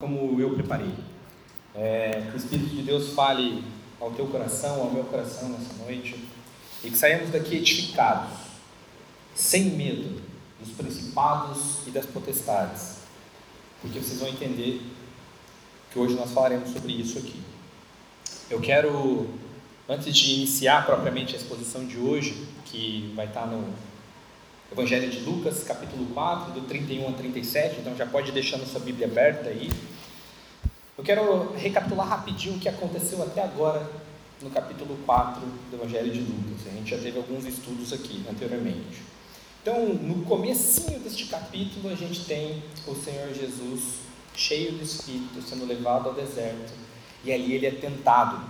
como eu preparei. É, que o Espírito de Deus fale ao teu coração, ao meu coração nessa noite, e que saímos daqui edificados, sem medo dos principados e das potestades, porque vocês vão entender que hoje nós falaremos sobre isso aqui. Eu quero, antes de iniciar propriamente a exposição de hoje, que vai estar no Evangelho de Lucas, capítulo 4, do 31 a 37, então já pode deixar na sua Bíblia aberta aí. Eu quero recapitular rapidinho o que aconteceu até agora no capítulo 4 do Evangelho de Lucas. A gente já teve alguns estudos aqui anteriormente. Então, no comecinho deste capítulo, a gente tem o Senhor Jesus cheio do Espírito, sendo levado ao deserto, e ali ele é tentado.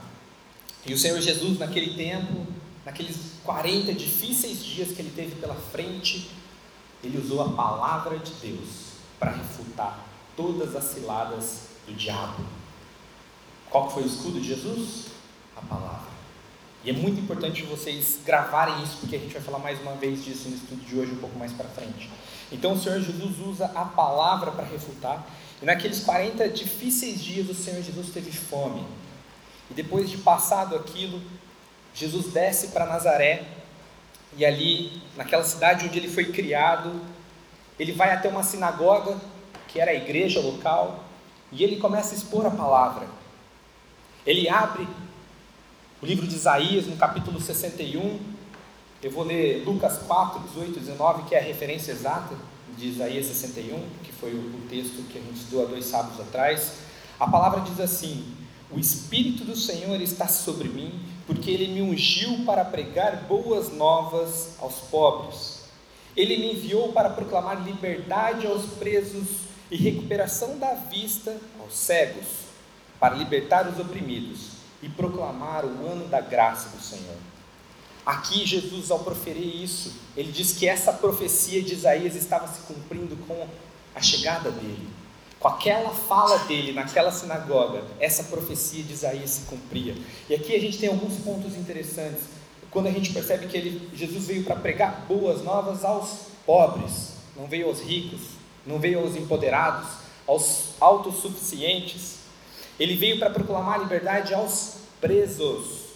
E o Senhor Jesus, naquele tempo, naqueles 40 difíceis dias que ele teve pela frente, ele usou a palavra de Deus para refutar todas as ciladas do diabo. Qual foi o escudo de Jesus? A palavra. E é muito importante vocês gravarem isso, porque a gente vai falar mais uma vez disso no estudo de hoje, um pouco mais para frente. Então o Senhor Jesus usa a palavra para refutar, e naqueles 40 difíceis dias o Senhor Jesus teve fome. E depois de passado aquilo, Jesus desce para Nazaré e ali, naquela cidade onde ele foi criado, ele vai até uma sinagoga, que era a igreja local, e ele começa a expor a palavra. Ele abre o livro de Isaías, no capítulo 61. Eu vou ler Lucas 4, 18 e 19, que é a referência exata de Isaías 61, que foi o texto que a gente estudou há dois sábados atrás. A palavra diz assim: O Espírito do Senhor está sobre mim porque ele me ungiu para pregar boas novas aos pobres. Ele me enviou para proclamar liberdade aos presos e recuperação da vista aos cegos, para libertar os oprimidos e proclamar o ano da graça do Senhor. Aqui, Jesus, ao proferir isso, ele diz que essa profecia de Isaías estava se cumprindo com a chegada dele. Com aquela fala dele naquela sinagoga, essa profecia de Isaías se cumpria. E aqui a gente tem alguns pontos interessantes. Quando a gente percebe que ele, Jesus veio para pregar boas novas aos pobres, não veio aos ricos, não veio aos empoderados, aos autossuficientes. Ele veio para proclamar a liberdade aos presos.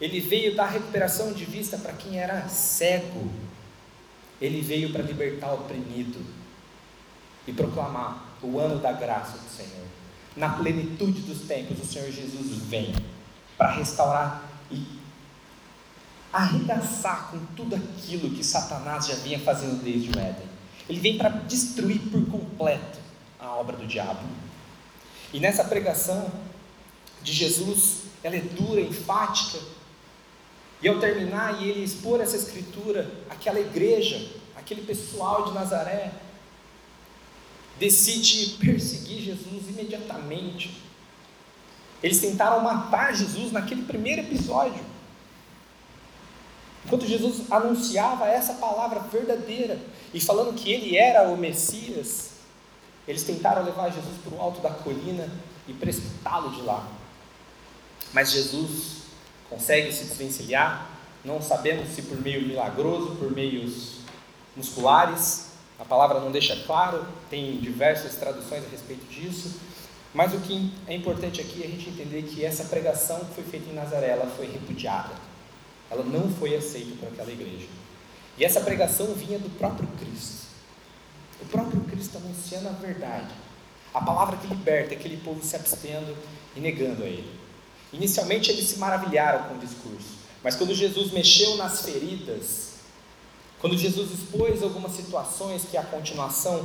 Ele veio dar recuperação de vista para quem era cego. Ele veio para libertar o oprimido e proclamar o ano da graça do Senhor. Na plenitude dos tempos, o Senhor Jesus vem para restaurar e arregaçar com tudo aquilo que Satanás já vinha fazendo desde o Éden. Ele vem para destruir por completo a obra do diabo. E nessa pregação de Jesus, ela é dura, enfática. E ao terminar e ele expor essa escritura, aquela igreja, aquele pessoal de Nazaré, decide perseguir Jesus imediatamente. Eles tentaram matar Jesus naquele primeiro episódio. Enquanto Jesus anunciava essa palavra verdadeira e falando que ele era o Messias, eles tentaram levar Jesus para o alto da colina e precipitá-lo de lá. Mas Jesus consegue se desvencilhar, não sabemos se por meio milagroso, por meios musculares, a palavra não deixa claro, tem diversas traduções a respeito disso, mas o que é importante aqui é a gente entender que essa pregação que foi feita em Nazaré, ela foi repudiada. Ela não foi aceita por aquela igreja. E essa pregação vinha do próprio Cristo. O próprio Cristo anunciando a verdade. A palavra que liberta aquele povo se abstendo e negando a ele. Inicialmente eles se maravilharam com o discurso, mas quando Jesus mexeu nas feridas, quando Jesus expôs algumas situações que é a continuação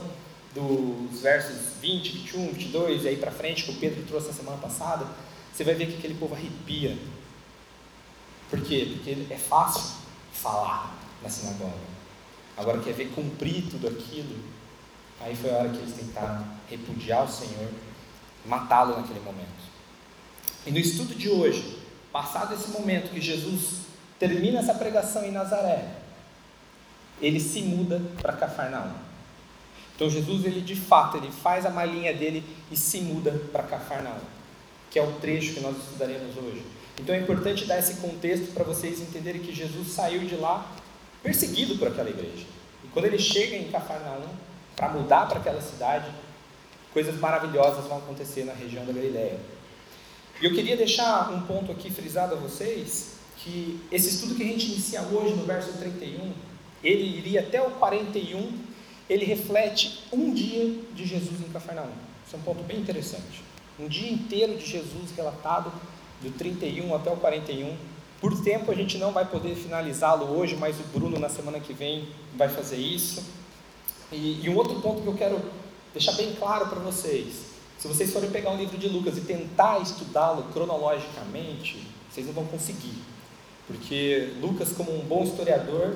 dos versos 20, 21, 22 e aí para frente, que o Pedro trouxe na semana passada, você vai ver que aquele povo arrepia. Por quê? Porque é fácil falar na sinagoga. Agora quer ver cumprir tudo aquilo. Aí foi a hora que eles tentaram repudiar o Senhor, matá-lo naquele momento. E no estudo de hoje, passado esse momento que Jesus termina essa pregação em Nazaré, ele se muda para Cafarnaum. Então Jesus, ele de fato, ele faz a malinha dele e se muda para Cafarnaum, que é o trecho que nós estudaremos hoje. Então é importante dar esse contexto para vocês entenderem que Jesus saiu de lá perseguido por aquela igreja. E quando ele chega em Cafarnaum para mudar para aquela cidade, coisas maravilhosas vão acontecer na região da Galileia. E eu queria deixar um ponto aqui frisado a vocês, que esse estudo que a gente inicia hoje no verso 31, ele iria até o 41, ele reflete um dia de Jesus em Cafarnaum. Isso é um ponto bem interessante. Um dia inteiro de Jesus relatado, do 31 até o 41. Por tempo a gente não vai poder finalizá-lo hoje, mas o Bruno na semana que vem vai fazer isso. E, e um outro ponto que eu quero deixar bem claro para vocês se vocês forem pegar o livro de Lucas e tentar estudá-lo cronologicamente, vocês não vão conseguir. Porque Lucas, como um bom historiador,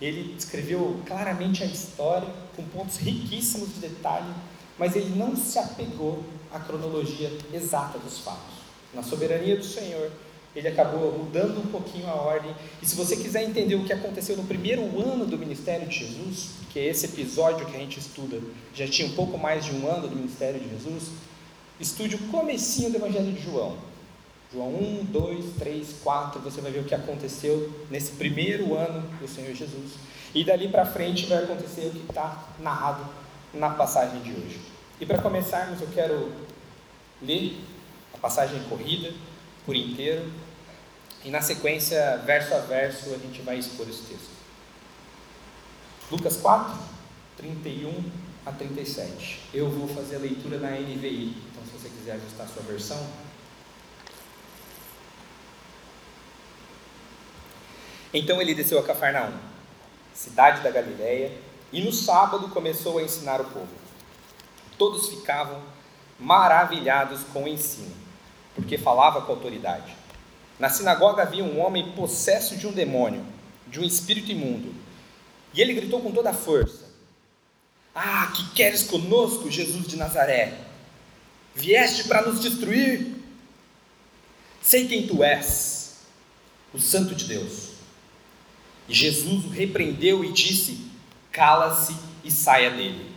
ele escreveu claramente a história, com pontos riquíssimos de detalhe, mas ele não se apegou à cronologia exata dos fatos. Na soberania do Senhor, ele acabou mudando um pouquinho a ordem. E se você quiser entender o que aconteceu no primeiro ano do ministério de Jesus, que é esse episódio que a gente estuda, já tinha um pouco mais de um ano do ministério de Jesus, estude o comecinho do Evangelho de João. João 1, 2, 3, 4, você vai ver o que aconteceu nesse primeiro ano do Senhor Jesus. E dali para frente vai acontecer o que está narrado na passagem de hoje. E para começarmos, eu quero ler a passagem corrida por inteiro. E na sequência, verso a verso, a gente vai expor esse texto. Lucas 4, 31 a 37. Eu vou fazer a leitura na NVI, então se você quiser ajustar a sua versão. Então ele desceu a Cafarnaum, cidade da Galiléia, e no sábado começou a ensinar o povo. Todos ficavam maravilhados com o ensino porque falava com autoridade. Na sinagoga havia um homem possesso de um demônio, de um espírito imundo. E ele gritou com toda a força: Ah, que queres conosco, Jesus de Nazaré? Vieste para nos destruir? Sei quem tu és, o Santo de Deus. E Jesus o repreendeu e disse: Cala-se e saia dele.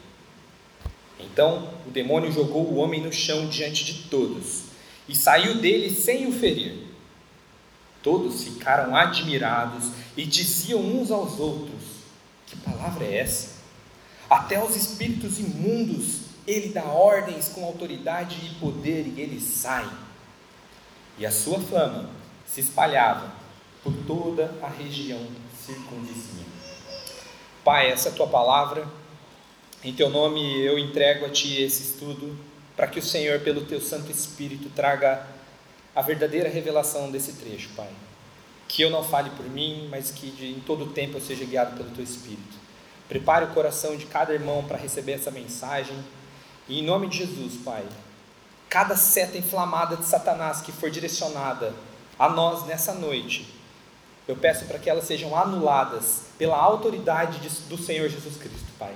Então o demônio jogou o homem no chão diante de todos e saiu dele sem o ferir. Todos ficaram admirados e diziam uns aos outros: Que palavra é essa? Até os espíritos imundos ele dá ordens com autoridade e poder e eles saem. E a sua fama se espalhava por toda a região circunvizinha. Pai, essa é a tua palavra. Em teu nome eu entrego a ti esse estudo para que o Senhor, pelo teu Santo Espírito, traga a verdadeira revelação desse trecho, Pai. Que eu não fale por mim, mas que de, em todo tempo eu seja guiado pelo teu Espírito. Prepare o coração de cada irmão para receber essa mensagem. E em nome de Jesus, Pai, cada seta inflamada de Satanás que for direcionada a nós nessa noite, eu peço para que elas sejam anuladas pela autoridade do Senhor Jesus Cristo, Pai.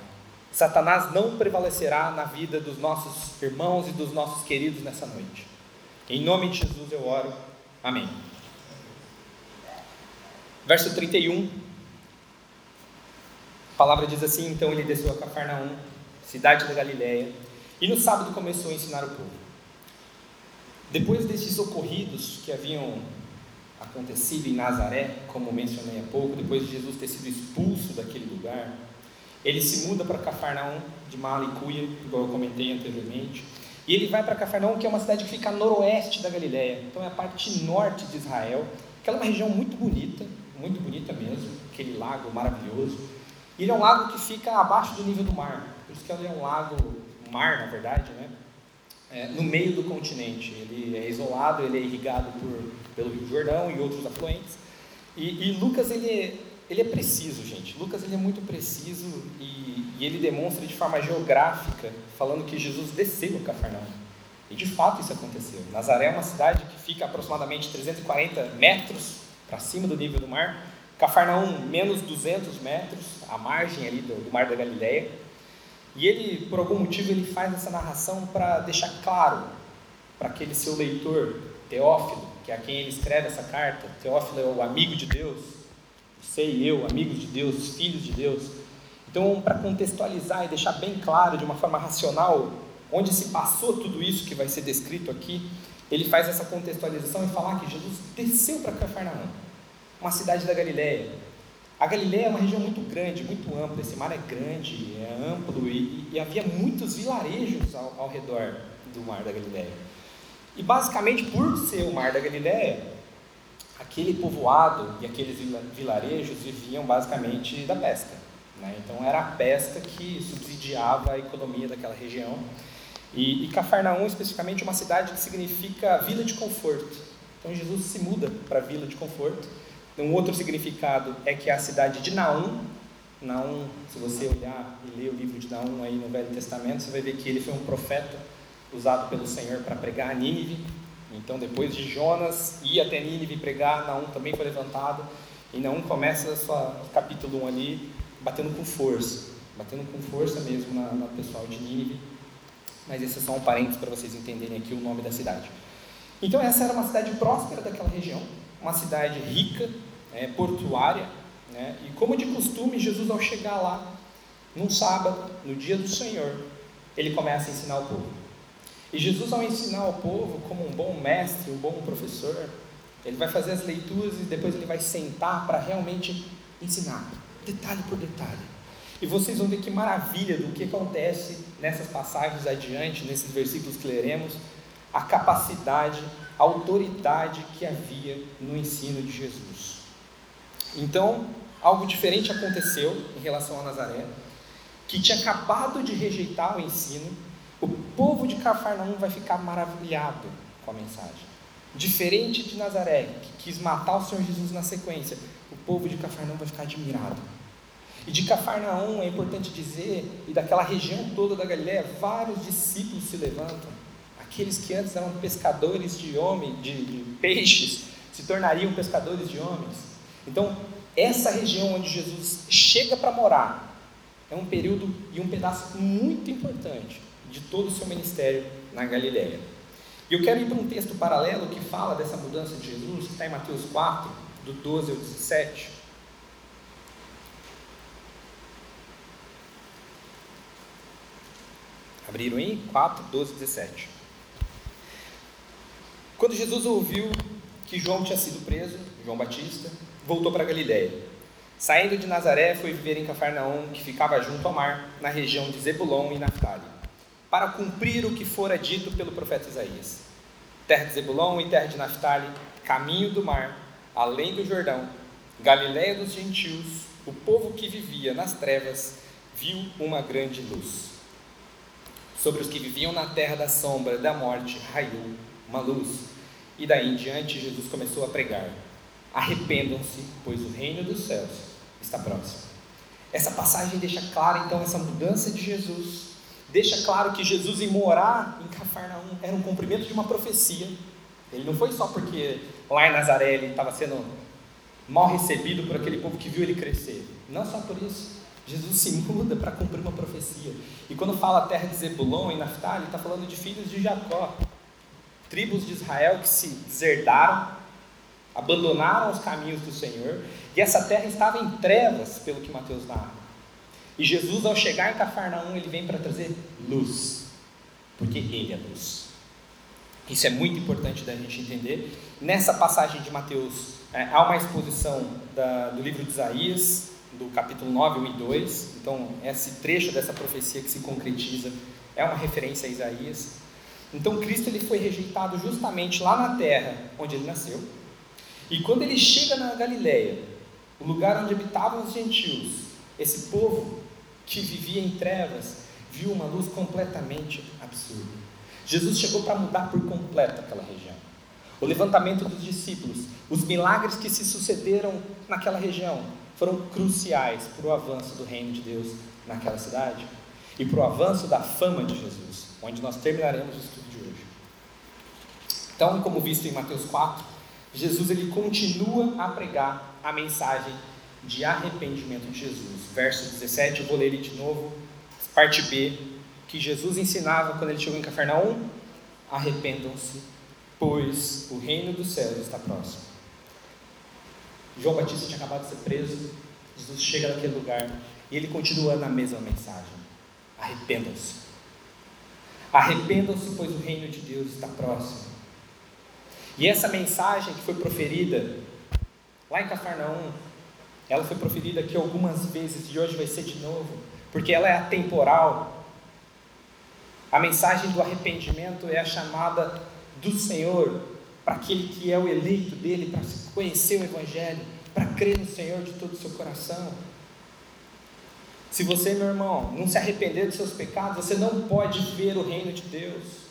Satanás não prevalecerá na vida dos nossos irmãos e dos nossos queridos nessa noite. Em nome de Jesus eu oro. Amém. Verso 31. A palavra diz assim: Então ele desceu a Cafarnaum, cidade da Galiléia, e no sábado começou a ensinar o povo. Depois desses ocorridos que haviam acontecido em Nazaré, como mencionei há pouco, depois de Jesus ter sido expulso daquele lugar, ele se muda para Cafarnaum, de Malicuia, igual eu comentei anteriormente. E ele vai para Cafarnaum, que é uma cidade que fica a noroeste da Galiléia. Então é a parte norte de Israel, que é uma região muito bonita, muito bonita mesmo, aquele lago maravilhoso. E ele é um lago que fica abaixo do nível do mar. Por isso que ele é um lago, mar na verdade, né? É, no meio do continente. Ele é isolado, ele é irrigado por, pelo Rio Jordão e outros afluentes. E, e Lucas ele ele é preciso, gente. Lucas ele é muito preciso e, e, ele demonstra de forma geográfica, falando que Jesus desceu a Cafarnaum. E de fato isso aconteceu. Nazaré é uma cidade que fica aproximadamente 340 metros para cima do nível do mar. Cafarnaum, menos 200 metros, à margem ali do, do mar da Galileia. E ele, por algum motivo, ele faz essa narração para deixar claro para aquele seu leitor, Teófilo, que é a quem ele escreve essa carta. Teófilo é o amigo de Deus, você e eu, amigos de Deus, filhos de Deus. Então, para contextualizar e deixar bem claro, de uma forma racional, onde se passou tudo isso que vai ser descrito aqui, ele faz essa contextualização e falar que Jesus desceu para Cafarnaum, uma cidade da Galiléia, A Galileia é uma região muito grande, muito ampla. Esse mar é grande, é amplo e, e havia muitos vilarejos ao, ao, redor do mar da Galileia. E basicamente, por ser o mar da Galileia, aquele povoado e aqueles vilarejos viviam basicamente da pesca. Né? Então era a pesca que subsidiava a economia daquela região. E, e Cafarnaum, especificamente, é uma cidade que significa vila de conforto. Então Jesus se muda para a vila de conforto um outro significado é que é a cidade de Naum, Naum, se você olhar e ler o livro de Naum aí no Velho Testamento, você vai ver que ele foi um profeta usado pelo Senhor para pregar a Nínive. Então, depois de Jonas ir até Nínive pregar, Naum também foi levantado. E Naum começa o capítulo 1 ali, batendo com força, batendo com força mesmo na, na pessoal de Nínive. Mas esses são parênteses para vocês entenderem aqui o nome da cidade. Então, essa era uma cidade próspera daquela região, uma cidade rica, é, portuária, né? e como de costume, Jesus, ao chegar lá, num sábado, no dia do Senhor, ele começa a ensinar o povo. E Jesus, ao ensinar o povo, como um bom mestre, um bom professor, ele vai fazer as leituras e depois ele vai sentar para realmente ensinar, detalhe por detalhe. E vocês vão ver que maravilha do que acontece nessas passagens adiante, nesses versículos que leremos, a capacidade, a autoridade que havia no ensino de Jesus. Então, algo diferente aconteceu em relação a Nazaré, que tinha acabado de rejeitar o ensino. O povo de Cafarnaum vai ficar maravilhado com a mensagem. Diferente de Nazaré, que quis matar o Senhor Jesus na sequência, o povo de Cafarnaum vai ficar admirado. E de Cafarnaum, é importante dizer, e daquela região toda da Galiléia, vários discípulos se levantam. Aqueles que antes eram pescadores de homens, de, de peixes, se tornariam pescadores de homens. Então, essa região onde Jesus chega para morar é um período e um pedaço muito importante de todo o seu ministério na Galiléia. E eu quero ir para um texto paralelo que fala dessa mudança de Jesus, que está em Mateus 4, do 12 ao 17. Abriram aí? 4, 12, 17. Quando Jesus ouviu que João tinha sido preso, João Batista, voltou para Galiléia. Saindo de Nazaré, foi viver em Cafarnaum, que ficava junto ao mar, na região de Zebulon e Naftali, para cumprir o que fora dito pelo profeta Isaías. Terra de Zebulon e terra de Naftali, caminho do mar, além do Jordão, Galiléia dos gentios, o povo que vivia nas trevas viu uma grande luz. Sobre os que viviam na terra da sombra da morte raiou uma luz. E daí em diante Jesus começou a pregar Arrependam-se, pois o reino dos céus está próximo. Essa passagem deixa claro então essa mudança de Jesus, deixa claro que Jesus ir morar em Cafarnaum era um cumprimento de uma profecia. Ele não foi só porque lá em Nazaré ele estava sendo mal recebido por aquele povo que viu ele crescer. Não só por isso. Jesus se muda para cumprir uma profecia. E quando fala a terra de Zebulon e Naftali, está falando de filhos de Jacó, tribos de Israel que se deserdaram, abandonaram os caminhos do Senhor, e essa terra estava em trevas, pelo que Mateus narra. E Jesus, ao chegar em Cafarnaum, ele vem para trazer luz, porque ele é luz. Isso é muito importante da gente entender. Nessa passagem de Mateus, é, há uma exposição da, do livro de Isaías, do capítulo 9, 1 e 2. Então, esse trecho dessa profecia que se concretiza é uma referência a Isaías. Então, Cristo ele foi rejeitado justamente lá na terra onde ele nasceu e quando ele chega na Galiléia, o lugar onde habitavam os gentios, esse povo que vivia em trevas, viu uma luz completamente absurda. Jesus chegou para mudar por completo aquela região. O levantamento dos discípulos, os milagres que se sucederam naquela região, foram cruciais para o avanço do reino de Deus naquela cidade e para o avanço da fama de Jesus, onde nós terminaremos o estudo de hoje. Então, como visto em Mateus 4, Jesus ele continua a pregar a mensagem de arrependimento de Jesus. Verso 17, eu vou ler ele de novo, parte B, que Jesus ensinava quando ele chegou em Cafarnaum: arrependam-se, pois o reino dos céus está próximo. João Batista tinha acabado de ser preso, Jesus chega naquele lugar e ele continua na mesma mensagem: arrependam-se. Arrependam-se, pois o reino de Deus está próximo. E essa mensagem que foi proferida lá em Cafarnaum, Ela foi proferida aqui algumas vezes e hoje vai ser de novo, porque ela é atemporal. A mensagem do arrependimento é a chamada do Senhor para aquele que é o eleito dele, para conhecer o Evangelho, para crer no Senhor de todo o seu coração. Se você, meu irmão, não se arrepender dos seus pecados, você não pode ver o reino de Deus.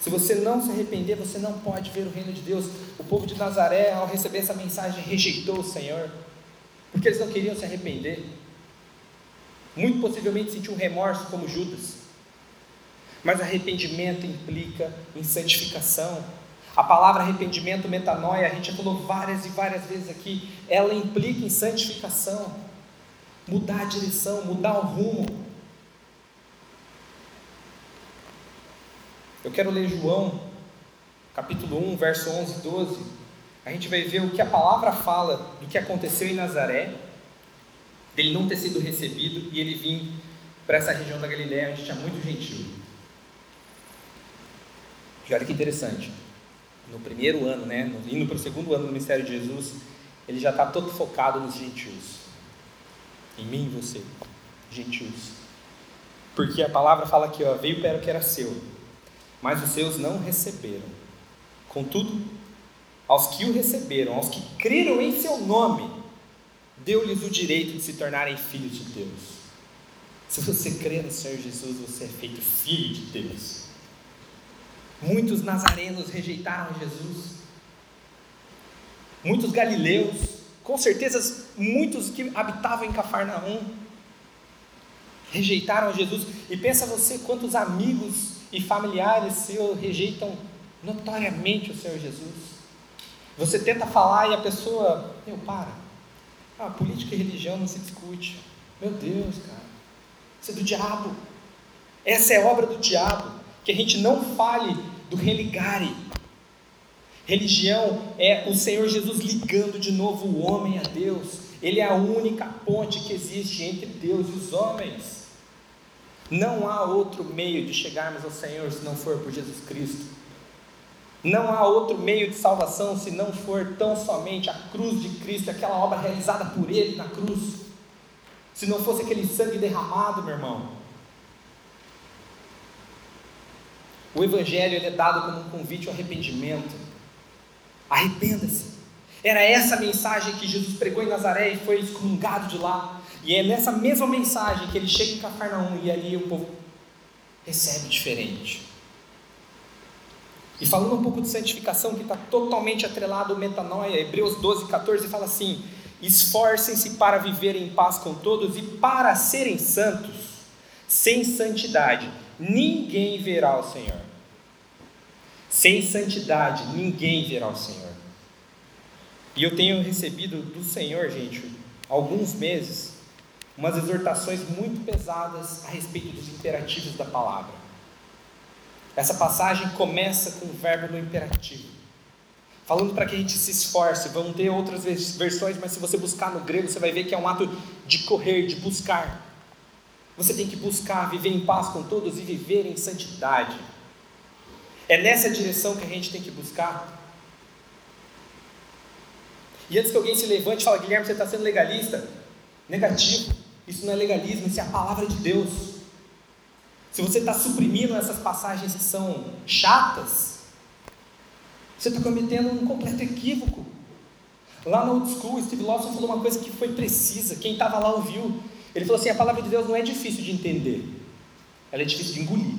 Se você não se arrepender, você não pode ver o reino de Deus. O povo de Nazaré, ao receber essa mensagem, rejeitou o Senhor, porque eles não queriam se arrepender. Muito possivelmente sentiu um remorso, como Judas. Mas arrependimento implica em santificação. A palavra arrependimento, metanoia, a gente já falou várias e várias vezes aqui, ela implica em santificação mudar a direção, mudar o rumo. Eu quero ler João, capítulo 1, verso 11 e 12. A gente vai ver o que a palavra fala do que aconteceu em Nazaré, dele não ter sido recebido e ele vir para essa região da Galiléia onde tinha muito gentil. E olha que interessante. No primeiro ano, né, indo para o segundo ano do ministério de Jesus, ele já está todo focado nos gentios em mim e você, gentios. Porque a palavra fala aqui, ó, veio para o que era seu, mas os seus não receberam. Contudo, aos que o receberam, aos que creram em seu nome, deu-lhes o direito de se tornarem filhos de Deus. Se você crê no Senhor Jesus, você é feito filho de Deus. Muitos nazarenos rejeitaram Jesus. Muitos galileus com certeza, muitos que habitavam em Cafarnaum rejeitaram Jesus. E pensa você quantos amigos e familiares seus rejeitam notoriamente o Senhor Jesus. Você tenta falar e a pessoa, meu, para. Ah, política e religião não se discute. Meu Deus, cara. Isso é do diabo. Essa é obra do diabo. Que a gente não fale do religare, Religião é o Senhor Jesus ligando de novo o homem a Deus. Ele é a única ponte que existe entre Deus e os homens. Não há outro meio de chegarmos ao Senhor se não for por Jesus Cristo. Não há outro meio de salvação se não for tão somente a cruz de Cristo, aquela obra realizada por Ele na cruz. Se não fosse aquele sangue derramado, meu irmão. O Evangelho é dado como um convite ao arrependimento. Arrependa-se. Era essa mensagem que Jesus pregou em Nazaré e foi excomungado de lá. E é nessa mesma mensagem que ele chega em Cafarnaum e ali o povo recebe diferente. E falando um pouco de santificação, que está totalmente atrelado ao metanoia, Hebreus 12, 14 fala assim: Esforcem-se para viver em paz com todos e para serem santos. Sem santidade, ninguém verá o Senhor. Sem santidade, ninguém verá o Senhor. E eu tenho recebido do Senhor, gente, alguns meses, umas exortações muito pesadas a respeito dos imperativos da palavra. Essa passagem começa com o verbo no imperativo, falando para que a gente se esforce. Vão ter outras versões, mas se você buscar no grego, você vai ver que é um ato de correr, de buscar. Você tem que buscar viver em paz com todos e viver em santidade. É nessa direção que a gente tem que buscar. E antes que alguém se levante e fale, Guilherme, você está sendo legalista? Negativo. Isso não é legalismo, isso é a palavra de Deus. Se você está suprimindo essas passagens que são chatas, você está cometendo um completo equívoco. Lá no Old School, Steve Lawson falou uma coisa que foi precisa, quem estava lá ouviu. Ele falou assim: a palavra de Deus não é difícil de entender, ela é difícil de engolir.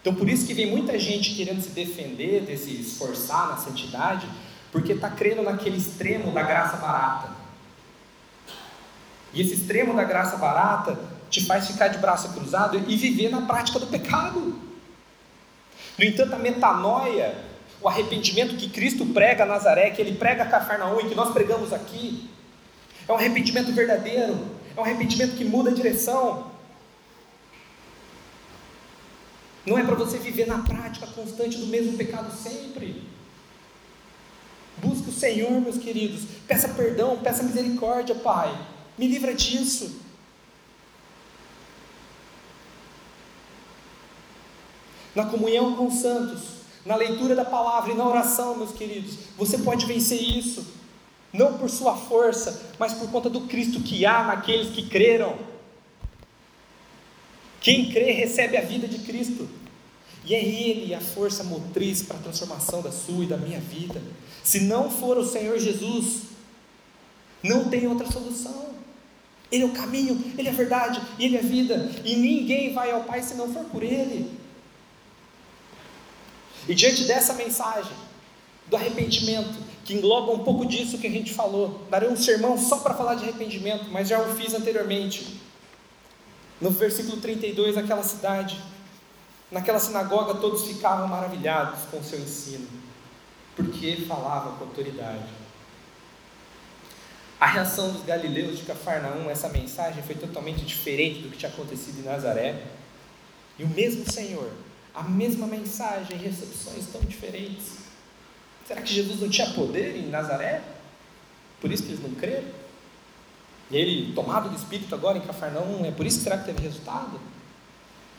Então, por isso que vem muita gente querendo se defender, de se esforçar na santidade, porque está crendo naquele extremo da graça barata. E esse extremo da graça barata te faz ficar de braço cruzado e viver na prática do pecado. No entanto, a metanoia, o arrependimento que Cristo prega a Nazaré, que ele prega a Cafarnaum e que nós pregamos aqui, é um arrependimento verdadeiro, é um arrependimento que muda a direção, Não é para você viver na prática constante do mesmo pecado sempre. Busque o Senhor, meus queridos. Peça perdão, peça misericórdia, Pai. Me livra disso. Na comunhão com os santos, na leitura da palavra e na oração, meus queridos, você pode vencer isso. não por sua força, mas por conta do Cristo que há naqueles que creram. Quem crê recebe a vida de Cristo. E é Ele a força motriz para a transformação da sua e da minha vida. Se não for o Senhor Jesus, não tem outra solução. Ele é o caminho, Ele é a verdade, Ele é a vida. E ninguém vai ao Pai se não for por Ele. E diante dessa mensagem, do arrependimento, que engloba um pouco disso que a gente falou, darei um sermão só para falar de arrependimento, mas já o fiz anteriormente. No versículo 32, aquela cidade, naquela sinagoga, todos ficavam maravilhados com o seu ensino, porque ele falava com autoridade. A reação dos galileus de Cafarnaum, essa mensagem foi totalmente diferente do que tinha acontecido em Nazaré. E o mesmo Senhor, a mesma mensagem, recepções tão diferentes. Será que Jesus não tinha poder em Nazaré? Por isso que eles não creram? E ele, tomado do Espírito agora em Cafarnaum, é por isso que será que teve resultado?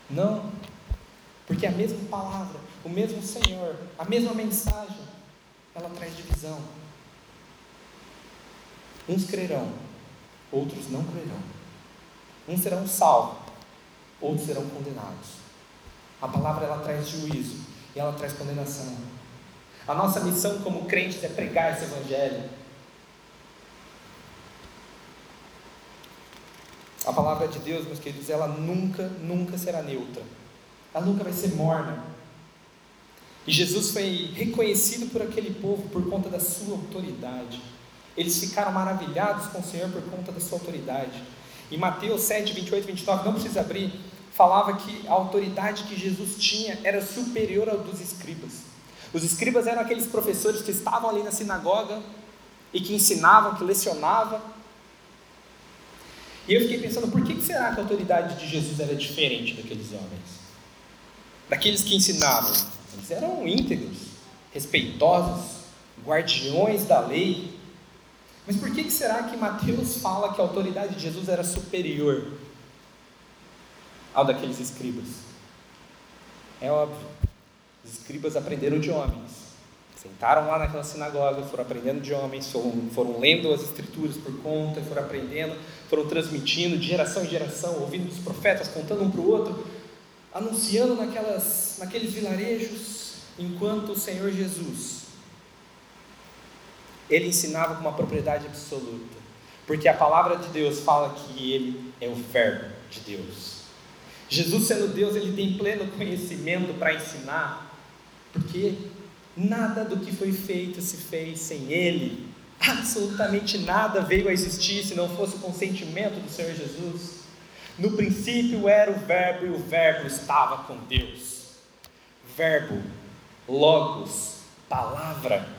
Não. Porque a mesma palavra, o mesmo Senhor, a mesma mensagem, ela traz divisão. Uns crerão, outros não crerão. Uns serão salvos, outros serão condenados. A palavra ela traz juízo e ela traz condenação. A nossa missão como crentes é pregar esse evangelho. A palavra de Deus, meus queridos, ela nunca, nunca será neutra. Ela nunca vai ser morna. E Jesus foi reconhecido por aquele povo por conta da sua autoridade. Eles ficaram maravilhados com o Senhor por conta da sua autoridade. Em Mateus 7, 28 e 29, não precisa abrir, falava que a autoridade que Jesus tinha era superior ao dos escribas. Os escribas eram aqueles professores que estavam ali na sinagoga e que ensinavam, que lecionavam. E eu fiquei pensando, por que será que a autoridade de Jesus era diferente daqueles homens? Daqueles que ensinavam. Eles eram íntegros, respeitosos, guardiões da lei, mas por que, que será que Mateus fala que a autoridade de Jesus era superior ao daqueles escribas? É óbvio. Os escribas aprenderam de homens. Sentaram lá naquela sinagoga, foram aprendendo de homens, foram, foram lendo as escrituras por conta, foram aprendendo, foram transmitindo de geração em geração, ouvindo dos profetas, contando um para o outro, anunciando naquelas, naqueles vilarejos, enquanto o Senhor Jesus ele ensinava com uma propriedade absoluta, porque a palavra de Deus fala que ele é o Verbo de Deus. Jesus, sendo Deus, ele tem pleno conhecimento para ensinar, porque nada do que foi feito se fez sem ele. Absolutamente nada veio a existir se não fosse o consentimento do Senhor Jesus. No princípio era o Verbo e o Verbo estava com Deus. Verbo, Logos, palavra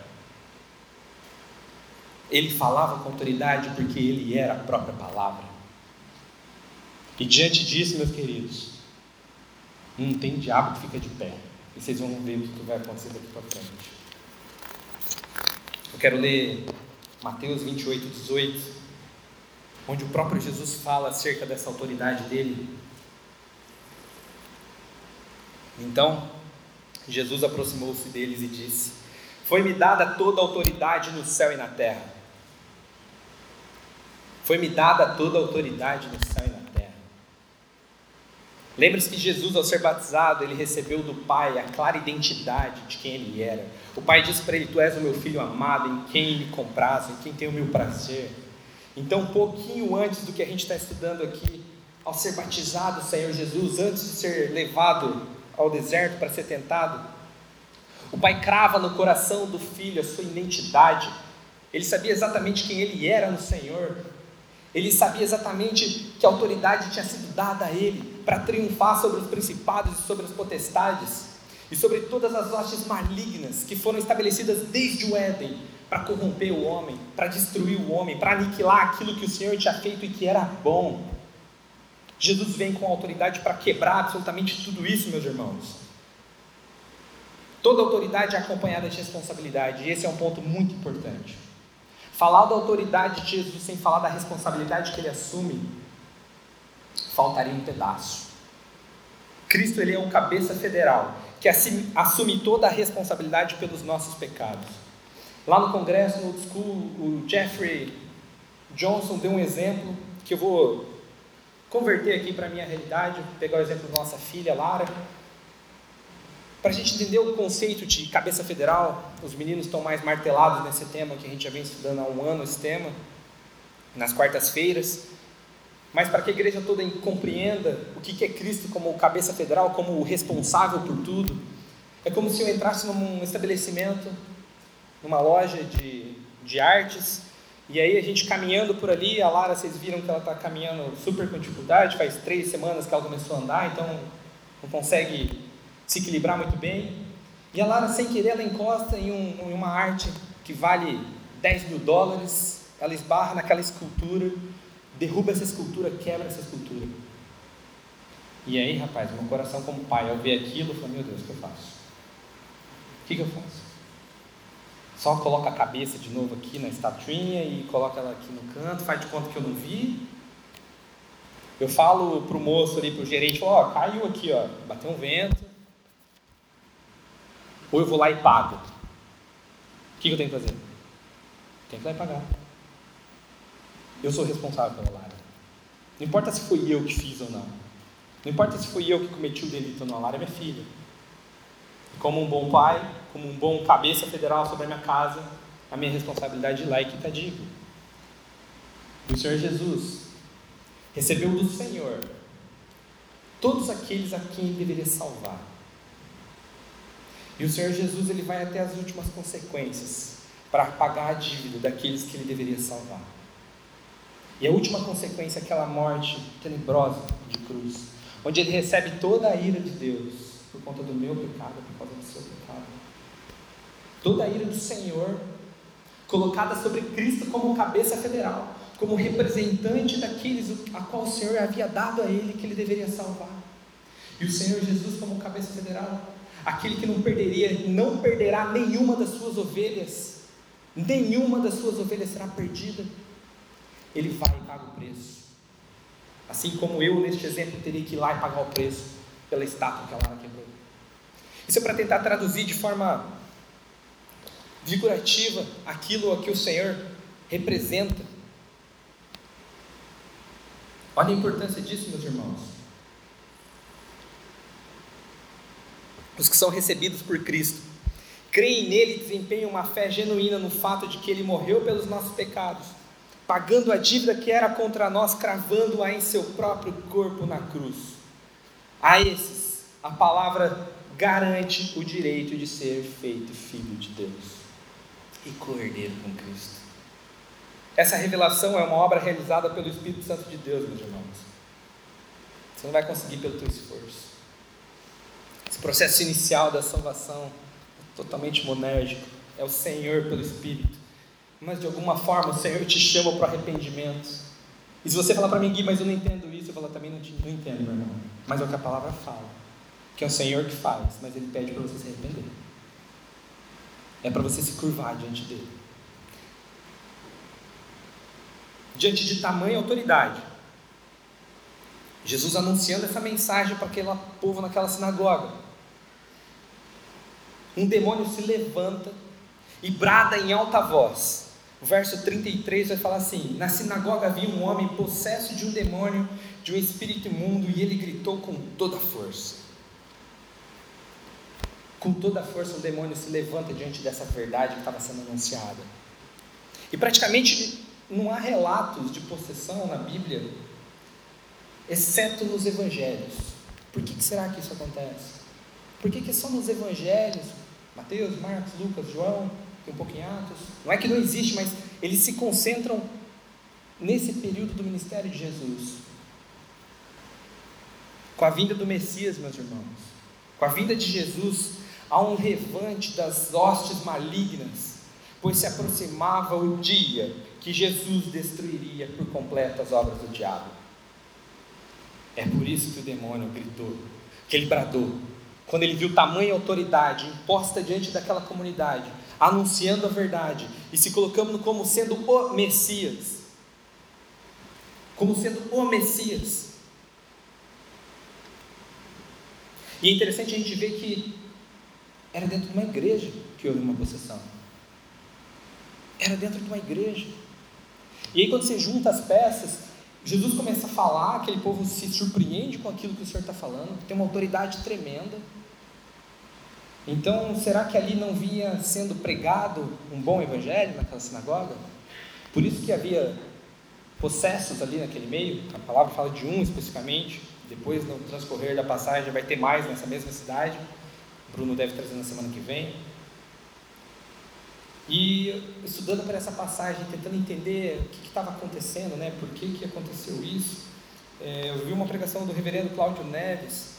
ele falava com autoridade porque ele era a própria palavra. E diante disso, meus queridos, não tem diabo que fica de pé. E vocês vão ver o que vai acontecer daqui para frente. Eu quero ler Mateus 28, 18, onde o próprio Jesus fala acerca dessa autoridade dele. Então, Jesus aproximou-se deles e disse: Foi-me dada toda a autoridade no céu e na terra. Foi-me dada toda a autoridade no céu e na terra. Lembre-se que Jesus, ao ser batizado, ele recebeu do Pai a clara identidade de quem ele era. O Pai disse para ele: Tu és o meu filho amado, em quem me compraz, em quem tenho o meu prazer. Então, um pouquinho antes do que a gente está estudando aqui, ao ser batizado, Senhor Jesus, antes de ser levado ao deserto para ser tentado, o Pai crava no coração do filho a sua identidade. Ele sabia exatamente quem ele era no Senhor. Ele sabia exatamente que a autoridade tinha sido dada a ele para triunfar sobre os principados e sobre as potestades e sobre todas as hostes malignas que foram estabelecidas desde o Éden para corromper o homem, para destruir o homem, para aniquilar aquilo que o Senhor tinha feito e que era bom. Jesus vem com autoridade para quebrar absolutamente tudo isso, meus irmãos. Toda autoridade é acompanhada de responsabilidade, e esse é um ponto muito importante. Falar da autoridade de Jesus sem falar da responsabilidade que ele assume, faltaria um pedaço. Cristo ele é um cabeça federal que assume toda a responsabilidade pelos nossos pecados. Lá no congresso, no Old School, o Jeffrey Johnson deu um exemplo que eu vou converter aqui para a minha realidade, pegar o exemplo da nossa filha Lara. Para a gente entender o conceito de cabeça federal, os meninos estão mais martelados nesse tema, que a gente já vem estudando há um ano esse tema, nas quartas-feiras. Mas para que a igreja toda compreenda o que é Cristo como cabeça federal, como o responsável por tudo, é como se eu entrasse num estabelecimento, numa loja de, de artes, e aí a gente caminhando por ali, a Lara, vocês viram que ela está caminhando super com dificuldade, faz três semanas que ela começou a andar, então não consegue se equilibrar muito bem. E a Lara, sem querer, ela encosta em, um, em uma arte que vale 10 mil dólares, ela esbarra naquela escultura, derruba essa escultura, quebra essa escultura. E aí, rapaz, meu coração como pai, ao ver aquilo, eu meu Deus, o que eu faço? O que, que eu faço? Só coloca a cabeça de novo aqui na estatuinha e coloca ela aqui no canto, faz de conta que eu não vi. Eu falo pro moço ali, pro gerente, ó, oh, caiu aqui, ó, bateu um vento. Ou eu vou lá e pago. O que eu tenho que fazer? Tem que ir lá e pagar. Eu sou responsável pela Lara. Não importa se foi eu que fiz ou não. Não importa se foi eu que cometi o delito ou não. A é minha filha. E como um bom pai, como um bom cabeça federal sobre a minha casa, a minha responsabilidade de lá é que está dito. O Senhor Jesus recebeu do Senhor todos aqueles a quem ele deveria salvar. E o Senhor Jesus ele vai até as últimas consequências para pagar a dívida daqueles que ele deveria salvar. E a última consequência é aquela morte tenebrosa de cruz, onde ele recebe toda a ira de Deus por conta do meu pecado, por causa do seu pecado. Toda a ira do Senhor colocada sobre Cristo como cabeça federal, como representante daqueles a qual o Senhor havia dado a ele que ele deveria salvar. E o Senhor Jesus como cabeça federal, aquele que não perderia, não perderá nenhuma das suas ovelhas, nenhuma das suas ovelhas será perdida ele vai e paga o preço. Assim como eu, neste exemplo, teria que ir lá e pagar o preço pela estátua que a Lara quebrou. Isso é para tentar traduzir de forma figurativa aquilo a que o Senhor representa. Olha a importância disso, meus irmãos. Os que são recebidos por Cristo creem nele e desempenham uma fé genuína no fato de que ele morreu pelos nossos pecados pagando a dívida que era contra nós, cravando-a em seu próprio corpo na cruz. A esses, a palavra garante o direito de ser feito filho de Deus e cordeiro com Cristo. Essa revelação é uma obra realizada pelo Espírito Santo de Deus, meus irmãos. Você não vai conseguir pelo teu esforço. Esse processo inicial da salvação é totalmente monérgico. É o Senhor pelo Espírito mas de alguma forma o Senhor te chama para o arrependimento. E se você falar para mim, Gui, mas eu não entendo isso, eu falo, também não, te, não entendo, meu irmão. Mas é o que a palavra fala. Que é o Senhor que faz, mas Ele pede para você se arrepender. É para você se curvar diante dele. Diante de tamanha autoridade. Jesus anunciando essa mensagem para aquele povo naquela sinagoga. Um demônio se levanta e brada em alta voz o verso 33 vai falar assim: Na sinagoga havia um homem possesso de um demônio, de um espírito imundo, e ele gritou com toda a força. Com toda a força, o demônio se levanta diante dessa verdade que estava sendo anunciada. E praticamente não há relatos de possessão na Bíblia, exceto nos evangelhos. Por que, que será que isso acontece? Por que, que só nos evangelhos, Mateus, Marcos, Lucas, João, tem um pouco em Atos. Não é que não existe, mas eles se concentram nesse período do ministério de Jesus. Com a vinda do Messias, meus irmãos, com a vinda de Jesus, há um levante das hostes malignas, pois se aproximava o dia que Jesus destruiria por completo as obras do diabo. É por isso que o demônio gritou, que ele bradou, quando ele viu tamanha autoridade imposta diante daquela comunidade, anunciando a verdade e se colocando como sendo o Messias. Como sendo o Messias. E é interessante a gente ver que era dentro de uma igreja que houve uma possessão. era dentro de uma igreja. E aí, quando você junta as peças, Jesus começa a falar, aquele povo se surpreende com aquilo que o Senhor está falando, tem uma autoridade tremenda. Então, será que ali não vinha sendo pregado um bom evangelho naquela sinagoga? Por isso que havia possessos ali naquele meio, a palavra fala de um especificamente, depois no transcorrer da passagem vai ter mais nessa mesma cidade, Bruno deve trazer na semana que vem. E estudando para essa passagem, tentando entender o que estava acontecendo, né? por que, que aconteceu isso, é, eu vi uma pregação do reverendo Cláudio Neves,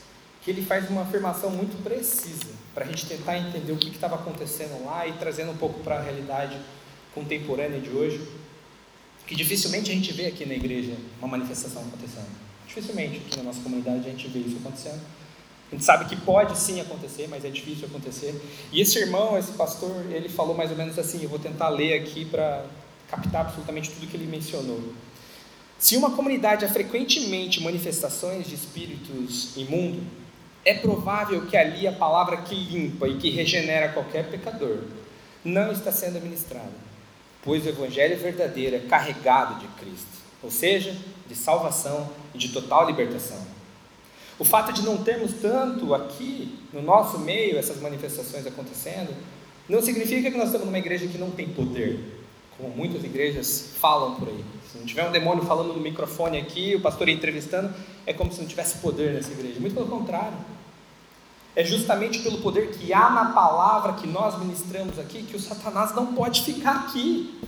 que ele faz uma afirmação muito precisa, para a gente tentar entender o que estava acontecendo lá e trazendo um pouco para a realidade contemporânea de hoje, que dificilmente a gente vê aqui na igreja uma manifestação acontecendo. Dificilmente aqui na nossa comunidade a gente vê isso acontecendo. A gente sabe que pode sim acontecer, mas é difícil acontecer. E esse irmão, esse pastor, ele falou mais ou menos assim: eu vou tentar ler aqui para captar absolutamente tudo que ele mencionou. Se uma comunidade há frequentemente manifestações de espíritos imundos, é provável que ali a palavra que limpa e que regenera qualquer pecador não está sendo ministrada, pois o evangelho verdadeiro é carregado de Cristo, ou seja, de salvação e de total libertação. O fato de não termos tanto aqui, no nosso meio, essas manifestações acontecendo, não significa que nós estamos numa igreja que não tem poder, como muitas igrejas falam por aí. Se não tiver um demônio falando no microfone aqui, o pastor entrevistando, é como se não tivesse poder nessa igreja. Muito pelo contrário. É justamente pelo poder que há na palavra que nós ministramos aqui que o Satanás não pode ficar aqui.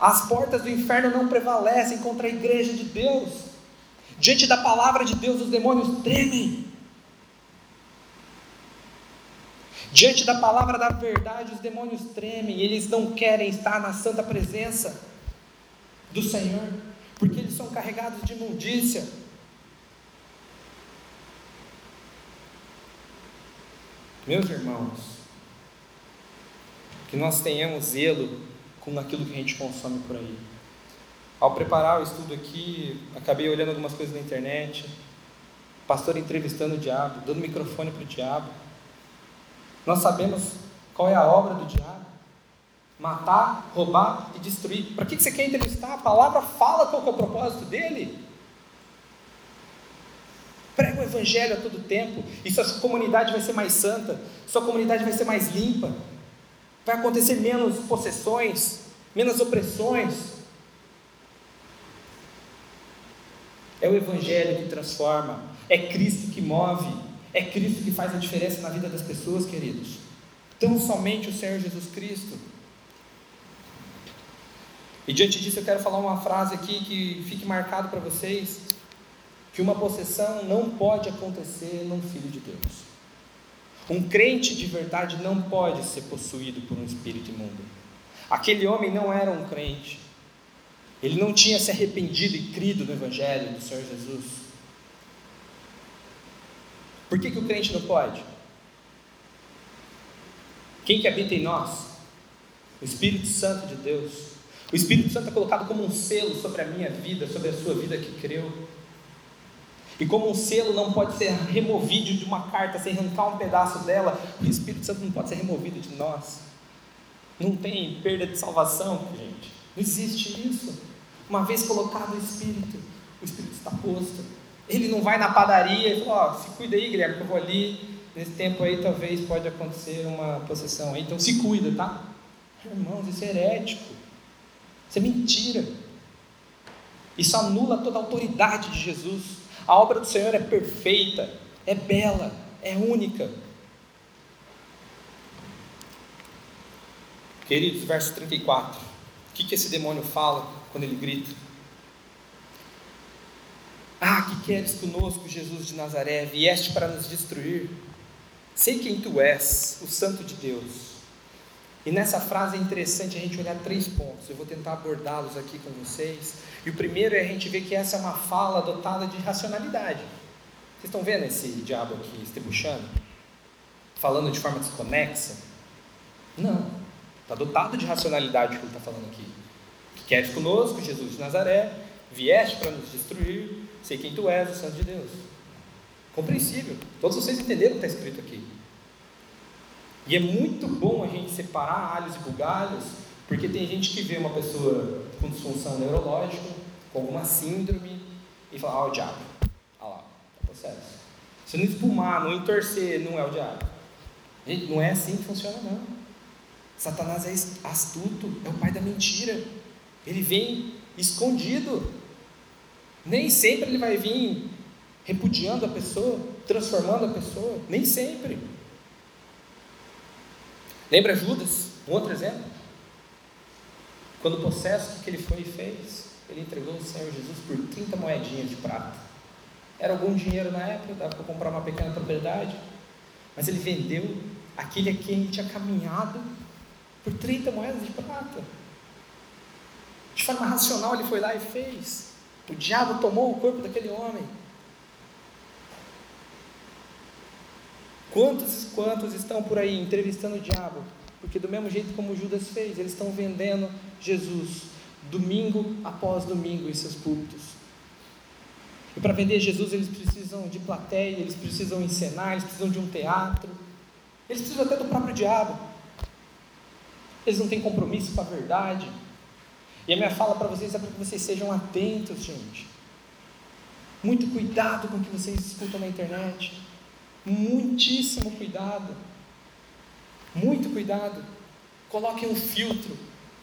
As portas do inferno não prevalecem contra a igreja de Deus. Diante da palavra de Deus, os demônios tremem. Diante da palavra da verdade, os demônios tremem, eles não querem estar na santa presença do Senhor, porque eles são carregados de imundícia. Meus irmãos, que nós tenhamos zelo com aquilo que a gente consome por aí. Ao preparar o estudo aqui, acabei olhando algumas coisas na internet, pastor entrevistando o diabo, dando microfone para o diabo. Nós sabemos qual é a obra do diabo: matar, roubar e destruir. Para que você quer entrevistar? A palavra fala qual é o propósito dele. Prega o evangelho a todo tempo, e sua comunidade vai ser mais santa, sua comunidade vai ser mais limpa, vai acontecer menos possessões, menos opressões, É o Evangelho que transforma, é Cristo que move, é Cristo que faz a diferença na vida das pessoas, queridos. Tão somente o Senhor Jesus Cristo. E diante disso eu quero falar uma frase aqui que fique marcado para vocês, que uma possessão não pode acontecer num filho de Deus. Um crente de verdade não pode ser possuído por um espírito imundo. Aquele homem não era um crente. Ele não tinha se arrependido e crido no Evangelho do Senhor Jesus. Por que, que o crente não pode? Quem que habita em nós? O Espírito Santo de Deus. O Espírito Santo é colocado como um selo sobre a minha vida, sobre a sua vida que creu. E como um selo não pode ser removido de uma carta, sem arrancar um pedaço dela, o Espírito Santo não pode ser removido de nós. Não tem perda de salvação, gente. Não existe isso. Uma vez colocado o Espírito, o Espírito está posto. Ele não vai na padaria e fala, ó, se cuida aí, Guilherme, que eu vou ali. Nesse tempo aí talvez pode acontecer uma possessão. Então se cuida, tá? Irmãos, isso é herético. Isso é mentira. Isso anula toda a autoridade de Jesus. A obra do Senhor é perfeita, é bela, é única. Queridos, verso 34. O que, que esse demônio fala? quando ele grita: Ah, que queres conosco, Jesus de Nazaré? Vieste para nos destruir. Sei quem tu és, o Santo de Deus. E nessa frase é interessante a gente olhar três pontos. Eu vou tentar abordá-los aqui com vocês. E o primeiro é a gente ver que essa é uma fala dotada de racionalidade. Vocês estão vendo esse diabo aqui estebuchando? Falando de forma desconexa? Não. Está dotado de racionalidade o que ele está falando aqui. Queres conosco, Jesus de Nazaré, vieste para nos destruir, sei quem tu és, o Santo de Deus. Compreensível. Todos vocês entenderam o que está escrito aqui. E é muito bom a gente separar alhos e bugalhos, porque tem gente que vê uma pessoa com disfunção neurológica, com alguma síndrome, e fala, ah, o diabo. Ah lá, tá processo. Se não espumar, não entorcer, não é o diabo. Gente, não é assim que funciona, não. Satanás é astuto, é o pai da mentira. Ele vem escondido. Nem sempre ele vai vir repudiando a pessoa, transformando a pessoa. Nem sempre. Lembra Judas? Um outro exemplo. Quando o processo que ele foi e fez, ele entregou o Senhor Jesus por 30 moedinhas de prata. Era algum dinheiro na época, dava para comprar uma pequena propriedade. Mas ele vendeu aquele a quem ele tinha caminhado por 30 moedas de prata. De forma racional, ele foi lá e fez. O diabo tomou o corpo daquele homem. Quantos quantos estão por aí entrevistando o diabo? Porque, do mesmo jeito como Judas fez, eles estão vendendo Jesus domingo após domingo em seus púlpitos. E para vender Jesus, eles precisam de plateia, eles precisam encenar, eles precisam de um teatro, eles precisam até do próprio diabo. Eles não têm compromisso com a verdade. E a minha fala para vocês é para que vocês sejam atentos, gente. Muito cuidado com o que vocês escutam na internet. Muitíssimo cuidado. Muito cuidado. Coloquem um filtro,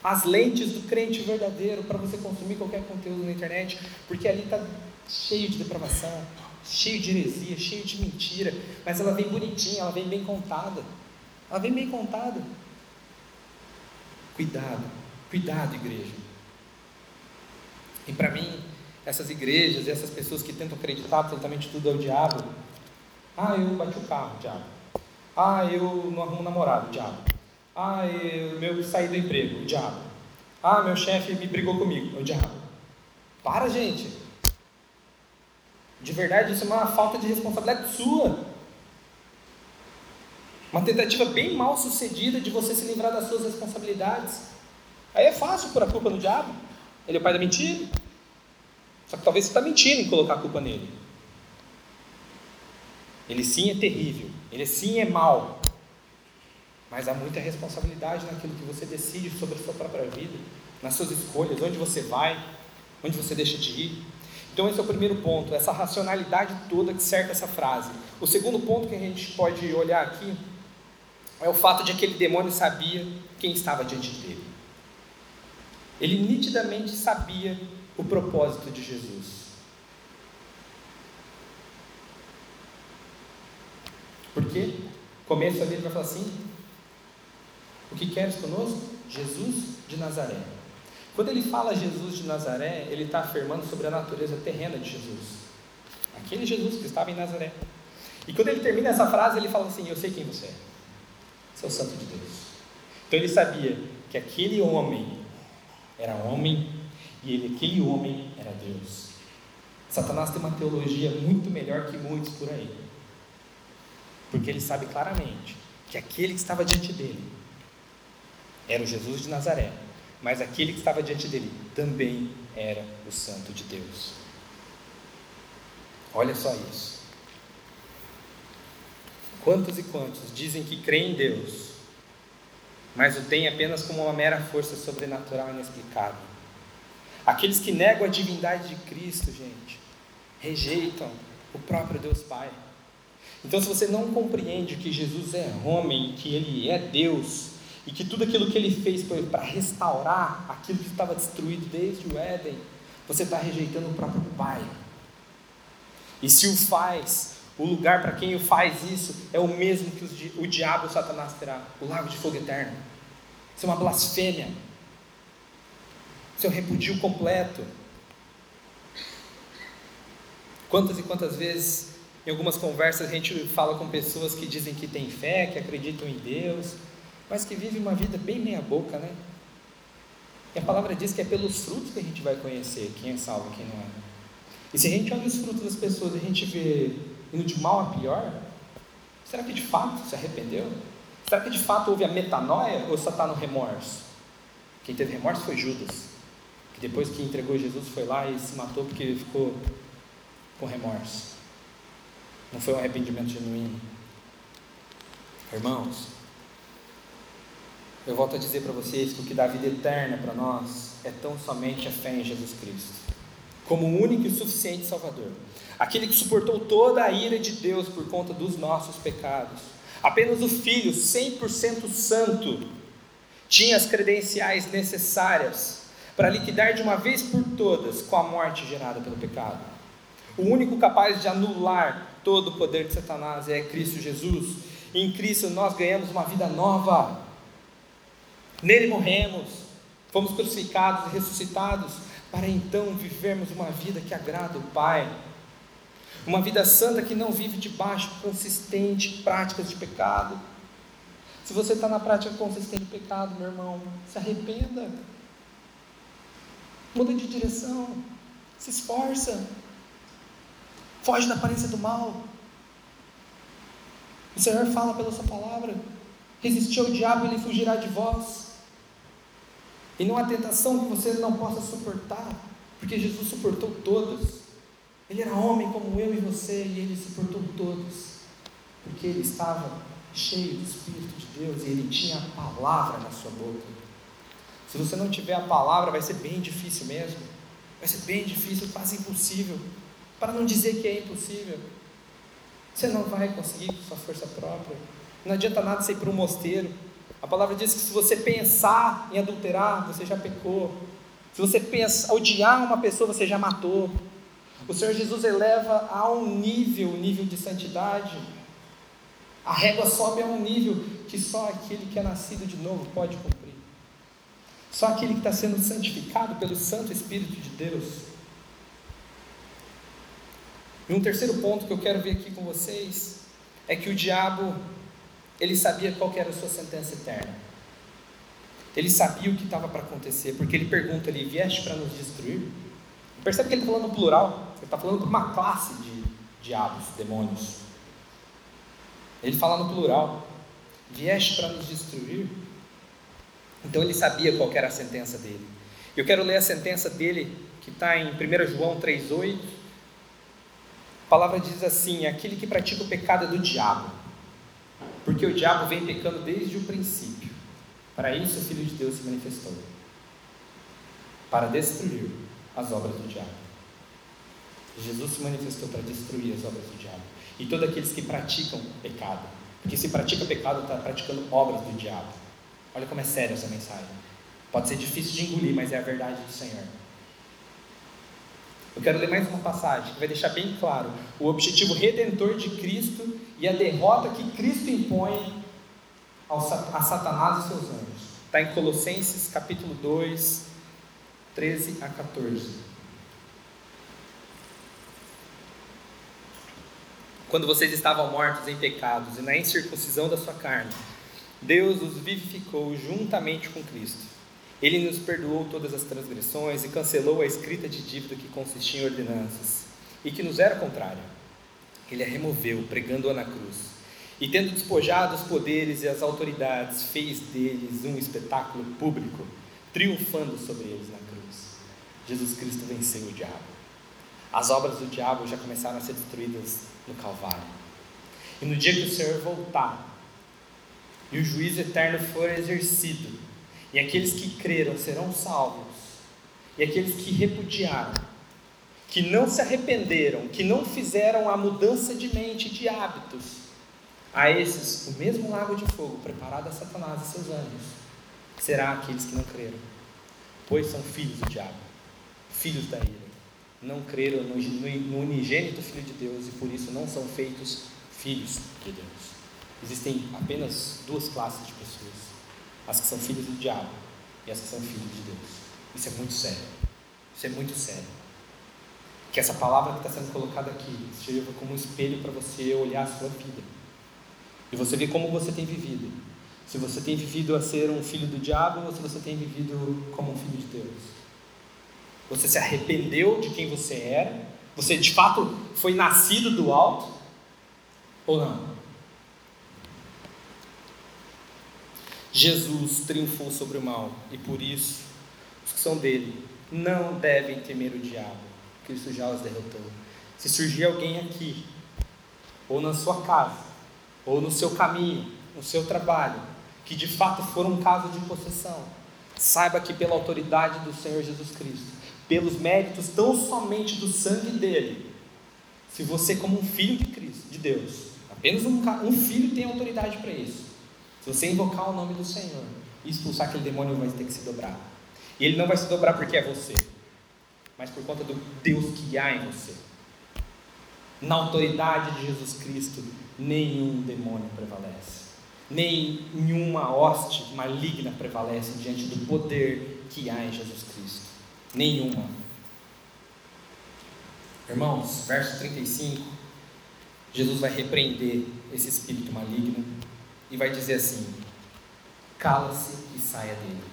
as lentes do crente verdadeiro para você consumir qualquer conteúdo na internet, porque ali está cheio de depravação, cheio de heresia, cheio de mentira, mas ela vem bonitinha, ela vem bem contada. Ela vem bem contada. Cuidado, cuidado, igreja. E para mim, essas igrejas e essas pessoas que tentam acreditar absolutamente tudo é o diabo. Ah, eu bati o carro, diabo. Ah, eu não arrumo namorado, diabo. Ah, eu meu, saí do emprego, o diabo. Ah, meu chefe me brigou comigo, o diabo. Para, gente. De verdade, isso é uma falta de responsabilidade sua. Uma tentativa bem mal sucedida de você se livrar das suas responsabilidades. Aí é fácil pôr a culpa no diabo. Ele é o pai da mentira. Só que talvez você está mentindo em colocar a culpa nele. Ele sim é terrível. Ele sim é mal. Mas há muita responsabilidade naquilo que você decide sobre a sua própria vida, nas suas escolhas, onde você vai, onde você deixa de ir. Então, esse é o primeiro ponto, essa racionalidade toda que cerca essa frase. O segundo ponto que a gente pode olhar aqui é o fato de que aquele demônio sabia quem estava diante dele. Ele nitidamente sabia o propósito de Jesus. Por quê? Começo ali ele vai falar assim: O que queres conosco? Jesus de Nazaré. Quando ele fala Jesus de Nazaré, ele está afirmando sobre a natureza terrena de Jesus. Aquele Jesus que estava em Nazaré. E quando ele termina essa frase, ele fala assim: Eu sei quem você é. Você é o Santo de Deus. Então ele sabia que aquele homem era homem e ele, aquele homem era Deus. Satanás tem uma teologia muito melhor que muitos por aí. Porque ele sabe claramente que aquele que estava diante dele era o Jesus de Nazaré, mas aquele que estava diante dele também era o Santo de Deus. Olha só isso. Quantos e quantos dizem que creem em Deus, mas o têm apenas como uma mera força sobrenatural inexplicável? Aqueles que negam a divindade de Cristo, gente, rejeitam o próprio Deus Pai. Então, se você não compreende que Jesus é homem, que ele é Deus, e que tudo aquilo que ele fez foi para restaurar aquilo que estava destruído desde o Éden, você está rejeitando o próprio Pai. E se o faz, o lugar para quem o faz isso é o mesmo que o diabo o Satanás terá o lago de fogo eterno. Isso é uma blasfêmia. Isso é um repudio completo. Quantas e quantas vezes, em algumas conversas, a gente fala com pessoas que dizem que têm fé, que acreditam em Deus, mas que vivem uma vida bem meia-boca, né? E a palavra diz que é pelos frutos que a gente vai conhecer quem é salvo e quem não é. E se a gente olha os frutos das pessoas e a gente vê indo de mal a pior, será que de fato se arrependeu? Será que de fato houve a metanoia ou só está no remorso? Quem teve remorso foi Judas, que depois que entregou Jesus foi lá e se matou porque ficou com remorso. Não foi um arrependimento genuíno. Irmãos, Eu volto a dizer para vocês que o que dá vida eterna para nós é tão somente a fé em Jesus Cristo, como o único e suficiente Salvador. Aquele que suportou toda a ira de Deus por conta dos nossos pecados. Apenas o Filho, 100% santo, tinha as credenciais necessárias para liquidar de uma vez por todas com a morte gerada pelo pecado. O único capaz de anular todo o poder de Satanás é Cristo Jesus. Em Cristo nós ganhamos uma vida nova. Nele morremos, fomos crucificados e ressuscitados para então vivermos uma vida que agrada o Pai. Uma vida santa que não vive debaixo consistente práticas de pecado. Se você está na prática consistente de pecado, meu irmão, se arrependa. Muda de direção. Se esforça. Foge da aparência do mal. O Senhor fala pela sua palavra. Resistiu ao diabo, ele fugirá de vós. E não há tentação que você não possa suportar, porque Jesus suportou todas. Ele era homem como eu e você, e ele suportou todos, porque ele estava cheio do Espírito de Deus e ele tinha a palavra na sua boca. Se você não tiver a palavra, vai ser bem difícil mesmo. Vai ser bem difícil, quase impossível. Para não dizer que é impossível. Você não vai conseguir com sua força própria. Não adianta nada você ir para um mosteiro a palavra diz que se você pensar em adulterar, você já pecou. Se você pensa, odiar uma pessoa, você já matou. O Senhor Jesus eleva a um nível, nível de santidade. A régua sobe a um nível que só aquele que é nascido de novo pode cumprir. Só aquele que está sendo santificado pelo Santo Espírito de Deus. E um terceiro ponto que eu quero ver aqui com vocês é que o diabo ele sabia qual era a sua sentença eterna. Ele sabia o que estava para acontecer, porque ele pergunta ali: vieste para nos destruir? Percebe que ele está falando no plural, ele está falando para uma classe de diabos, demônios. Ele fala no plural: vieste para nos destruir? Então ele sabia qual era a sentença dele. Eu quero ler a sentença dele, que está em 1 João 3,8. A palavra diz assim: aquele que pratica o pecado é do diabo porque o diabo vem pecando desde o princípio. Para isso o Filho de Deus se manifestou para destruir as obras do diabo. Jesus se manifestou para destruir as obras do diabo e todos aqueles que praticam pecado. Porque se pratica pecado, está praticando obras do diabo. Olha como é séria essa mensagem. Pode ser difícil de engolir, mas é a verdade do Senhor. Eu quero ler mais uma passagem que vai deixar bem claro o objetivo redentor de Cristo e a derrota que Cristo impõe ao, a Satanás e seus anjos. Está em Colossenses capítulo 2, 13 a 14. Quando vocês estavam mortos em pecados e na incircuncisão da sua carne, Deus os vivificou juntamente com Cristo. Ele nos perdoou todas as transgressões e cancelou a escrita de dívida que consistia em ordenanças e que nos era contrária ele a removeu, pregando-a na cruz. E tendo despojado os poderes e as autoridades, fez deles um espetáculo público, triunfando sobre eles na cruz. Jesus Cristo venceu o diabo. As obras do diabo já começaram a ser destruídas no Calvário. E no dia que o Senhor voltar e o juízo eterno for exercido, e aqueles que creram serão salvos, e aqueles que repudiaram que não se arrependeram, que não fizeram a mudança de mente, de hábitos, a esses o mesmo lago de fogo preparado a Satanás e seus anjos será aqueles que não creram, pois são filhos do diabo, filhos da ira, não creram no, no, unigênito Filho de Deus e por isso não são feitos filhos de Deus. Existem apenas duas classes de as que são filhos do diabo e as que são filhos de Deus. Isso é muito sério. Isso é muito sério. Que essa palavra que está sendo colocada aqui sirva como um espelho para você olhar a sua vida. E você ver como você tem vivido. Se você tem vivido a ser um filho do diabo ou se você tem vivido como um filho de Deus. Você se arrependeu de quem você era? Você de fato foi nascido do alto? Ou não? Jesus triunfou sobre o mal e por isso os que são dele não devem temer o diabo Cristo já os derrotou. Se surgir alguém aqui, ou na sua casa, ou no seu caminho, no seu trabalho, que de fato for um caso de possessão, saiba que pela autoridade do Senhor Jesus Cristo, pelos méritos tão somente do sangue dele, se você, como um filho de Cristo, de Deus, apenas um, um filho tem autoridade para isso. Se você invocar o nome do Senhor e expulsar aquele demônio, vai ter que se dobrar. E ele não vai se dobrar porque é você, mas por conta do Deus que há em você. Na autoridade de Jesus Cristo, nenhum demônio prevalece. Nenhuma hoste maligna prevalece diante do poder que há em Jesus Cristo. Nenhuma. Irmãos, verso 35, Jesus vai repreender esse espírito maligno e vai dizer assim: cala-se e saia dele.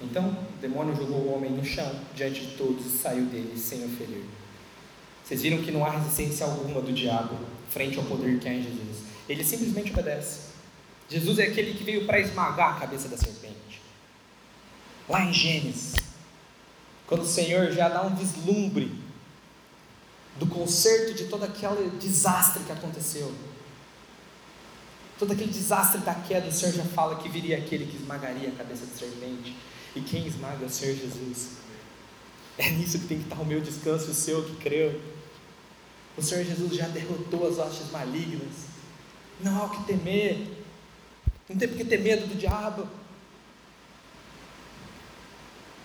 Então, o demônio jogou o homem no chão diante de todos e saiu dele sem o ferir. Vocês viram que não há resistência alguma do diabo frente ao poder que há em Jesus. Ele simplesmente obedece. Jesus é aquele que veio para esmagar a cabeça da serpente. Lá em Gênesis, quando o Senhor já dá um vislumbre do conserto de todo aquele desastre que aconteceu. Todo aquele desastre da queda, o Senhor já fala que viria aquele que esmagaria a cabeça da serpente. E quem esmaga é o Senhor Jesus. É nisso que tem que estar o meu descanso, o seu que creu. O Senhor Jesus já derrotou as hostes malignas. Não há o que temer. Não tem porque ter medo do diabo.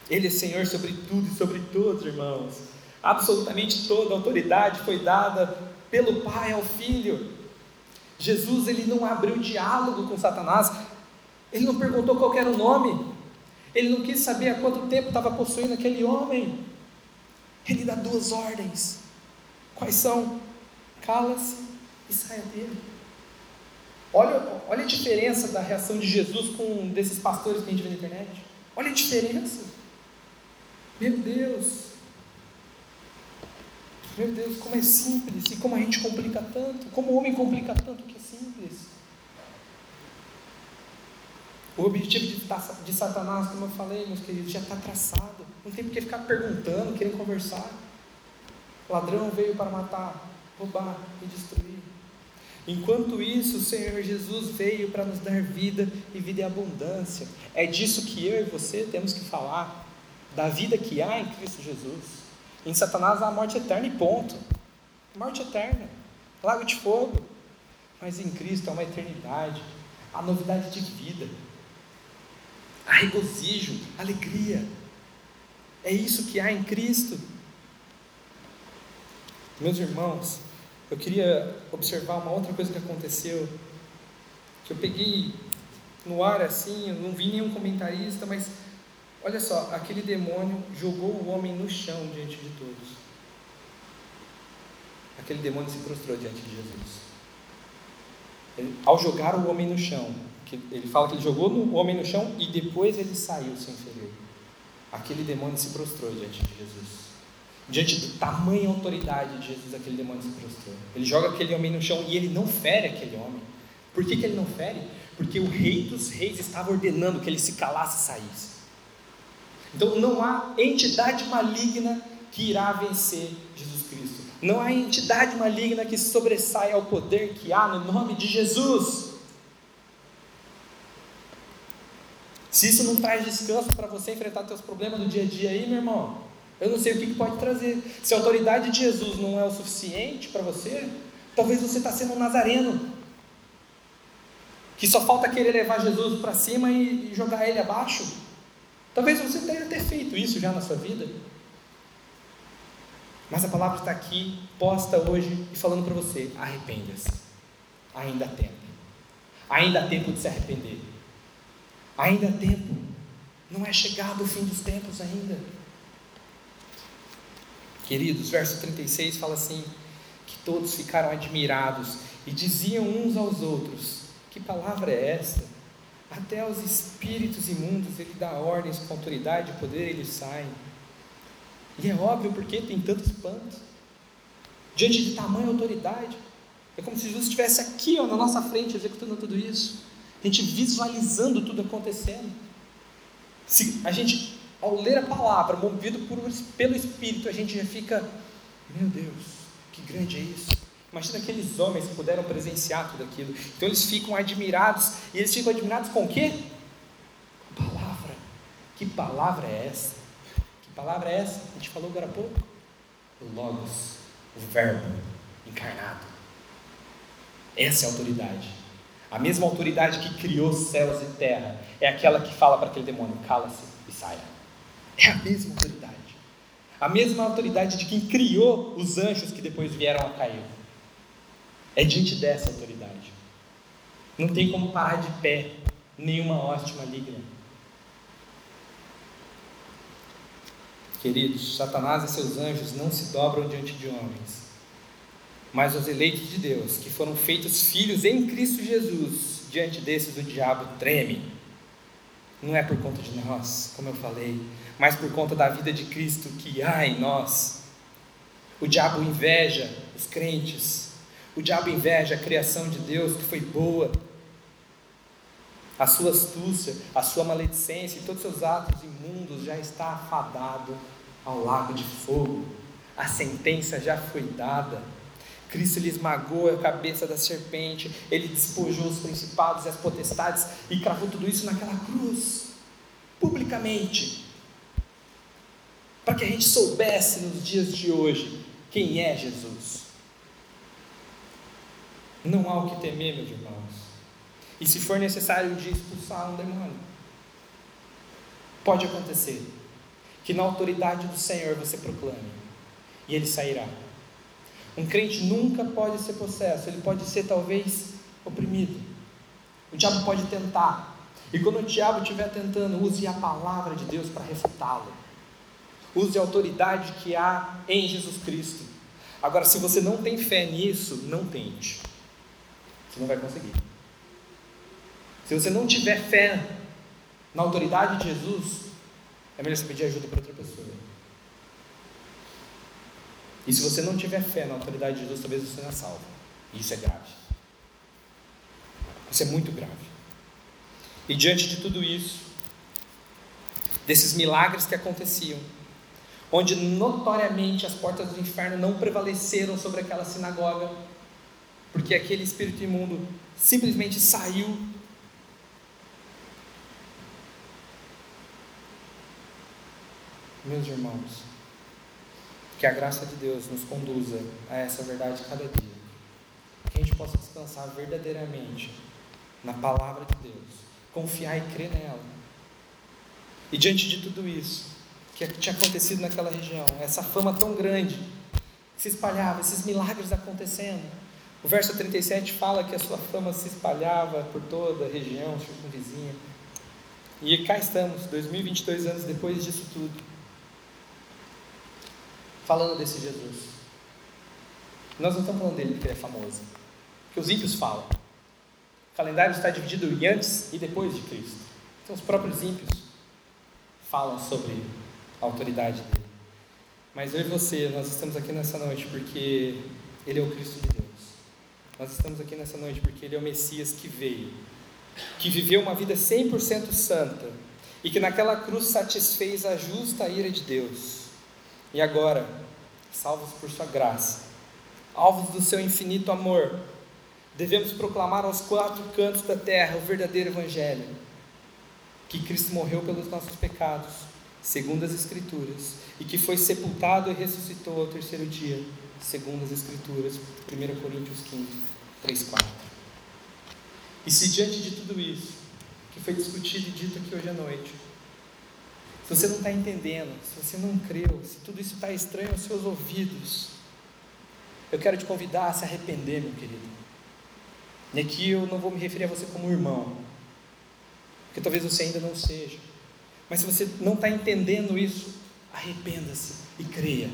Ele é Senhor sobre tudo e sobre todos, irmãos. Absolutamente toda a autoridade foi dada pelo Pai ao Filho. Jesus ele não abriu diálogo com Satanás. Ele não perguntou qual era o nome. Ele não quis saber há quanto tempo estava possuindo aquele homem. Ele dá duas ordens. Quais são? Cala-se e saia dele. Olha, olha a diferença da reação de Jesus com desses pastores que a gente vê na internet. Olha a diferença. Meu Deus. Meu Deus, como é simples e como a gente complica tanto. Como o homem complica tanto que é simples. O objetivo de, de Satanás, como eu falei, meus queridos, já está traçado. Não tem por que ficar perguntando, querendo conversar. Ladrão veio para matar, roubar e destruir. Enquanto isso, o Senhor Jesus veio para nos dar vida e vida em abundância. É disso que eu e você temos que falar, da vida que há em Cristo Jesus. Em Satanás há morte eterna e ponto. Morte eterna, lago de fogo. Mas em Cristo há uma eternidade, há novidade de vida, há regozijo, alegria. É isso que há em Cristo. Meus irmãos, eu queria observar uma outra coisa que aconteceu, que eu peguei no ar assim, eu não vi nenhum comentarista, mas olha só, aquele demônio jogou o homem no chão diante de todos. Aquele demônio se prostrou diante de Jesus. Ele, ao jogar o homem no chão, ele fala que ele jogou o homem no chão e depois ele saiu sem ferir. Aquele demônio se prostrou diante de Jesus. Diante do tamanho autoridade de Jesus, aquele demônio se prostrou. Ele joga aquele homem no chão e ele não fere aquele homem. Por que, que ele não fere? Porque o rei dos reis estava ordenando que ele se calasse e saísse. Então não há entidade maligna que irá vencer Jesus Cristo. Não há entidade maligna que sobressaia ao poder que há no nome de Jesus. Se isso não traz descanso para você enfrentar seus problemas do dia a dia aí, meu irmão, eu não sei o que pode trazer. Se a autoridade de Jesus não é o suficiente para você, talvez você está sendo um nazareno. Que só falta querer levar Jesus para cima e jogar ele abaixo. Talvez você tenha até feito isso já na sua vida. Mas a palavra está aqui, posta hoje e falando para você: arrependa-se. Ainda há tempo. Ainda há tempo de se arrepender. Ainda há tempo. Não é chegado o fim dos tempos ainda. Queridos, verso 36 fala assim: que todos ficaram admirados e diziam uns aos outros: Que palavra é esta? Até aos espíritos imundos ele dá ordens com autoridade e poder, eles saem. E é óbvio porque tem tanto espanto. Diante de tamanha autoridade. É como se Jesus estivesse aqui ó, na nossa frente executando tudo isso. A gente visualizando tudo acontecendo. Se a gente ao ler a palavra, movido por, pelo Espírito, a gente já fica, meu Deus, que grande é isso, Imagina aqueles homens que puderam presenciar tudo aquilo. Então eles ficam admirados. E eles ficam admirados com o quê? A palavra. Que palavra é essa? Que palavra é essa? A gente falou agora há pouco. O Logos, o Verbo encarnado. Essa é a autoridade. A mesma autoridade que criou céus e terra é aquela que fala para aquele demônio: cala-se e saia. É a mesma autoridade. A mesma autoridade de quem criou os anjos que depois vieram a cair. É diante dessa autoridade. Não tem como parar de pé nenhuma hoste maligna. Queridos, Satanás e seus anjos não se dobram diante de homens, mas os eleitos de Deus, que foram feitos filhos em Cristo Jesus, diante desses o diabo treme. Não é por conta de nós, como eu falei, mas por conta da vida de Cristo que há em nós. O diabo inveja os crentes, o diabo inveja a criação de Deus que foi boa. A sua astúcia, a sua maledicência e todos os seus atos imundos já está afadado ao lago de fogo. A sentença já foi dada. Cristo lhe esmagou a cabeça da serpente, ele despojou os principados e as potestades e cravou tudo isso naquela cruz, publicamente, para que a gente soubesse nos dias de hoje quem é Jesus. Não há o que temer, meus irmãos. E se for necessário dia expulsar um demônio, pode acontecer que na autoridade do Senhor você proclame e ele sairá. Um crente nunca pode ser possesso, ele pode ser talvez oprimido. O diabo pode tentar. E quando o diabo estiver tentando, use a palavra de Deus para refutá-lo. Use a autoridade que há em Jesus Cristo. Agora, se você não tem fé nisso, não tente. Você não vai conseguir. Se você não tiver fé na autoridade de Jesus, é melhor você pedir ajuda para outra pessoa. E se você não tiver fé na autoridade de Jesus, talvez você não é salvo. E isso é grave. Isso é muito grave. E diante de tudo isso, desses milagres que aconteciam, onde notoriamente as portas do inferno não prevaleceram sobre aquela sinagoga, porque aquele espírito imundo simplesmente saiu. Meus irmãos, que a graça de Deus nos conduza a essa verdade cada dia. Que a gente possa descansar verdadeiramente na palavra de Deus, confiar e crer nela. E diante de tudo isso que tinha acontecido naquela região, essa fama tão grande que se espalhava, esses milagres acontecendo, o verso 37 fala que a sua fama se espalhava por toda a região circunvizinha. E cá estamos, 2022 anos depois disso tudo, falando desse Jesus. Nós não estamos falando dele porque ele é famoso, porque os ímpios falam. O calendário está dividido em antes e depois de Cristo. Então, os próprios ímpios falam sobre a autoridade dele. Mas eu e você, nós estamos aqui nessa noite porque ele é o Cristo de Deus. Nós estamos aqui nessa noite porque Ele é o Messias que veio, que viveu uma vida 100% santa e que naquela cruz satisfez a justa ira de Deus. E agora, salvos por Sua graça, alvos do Seu infinito amor, devemos proclamar aos quatro cantos da terra o verdadeiro Evangelho, que Cristo morreu pelos nossos pecados, segundo as Escrituras, e que foi sepultado e ressuscitou ao terceiro dia, segundo as Escrituras, 1 Coríntios 15. 3, 4. E se diante de tudo isso, que foi discutido e dito aqui hoje à noite, se você não está entendendo, se você não creu, se tudo isso está estranho aos seus ouvidos, eu quero te convidar a se arrepender, meu querido. E aqui eu não vou me referir a você como irmão, porque talvez você ainda não seja. Mas se você não está entendendo isso, arrependa-se e creia.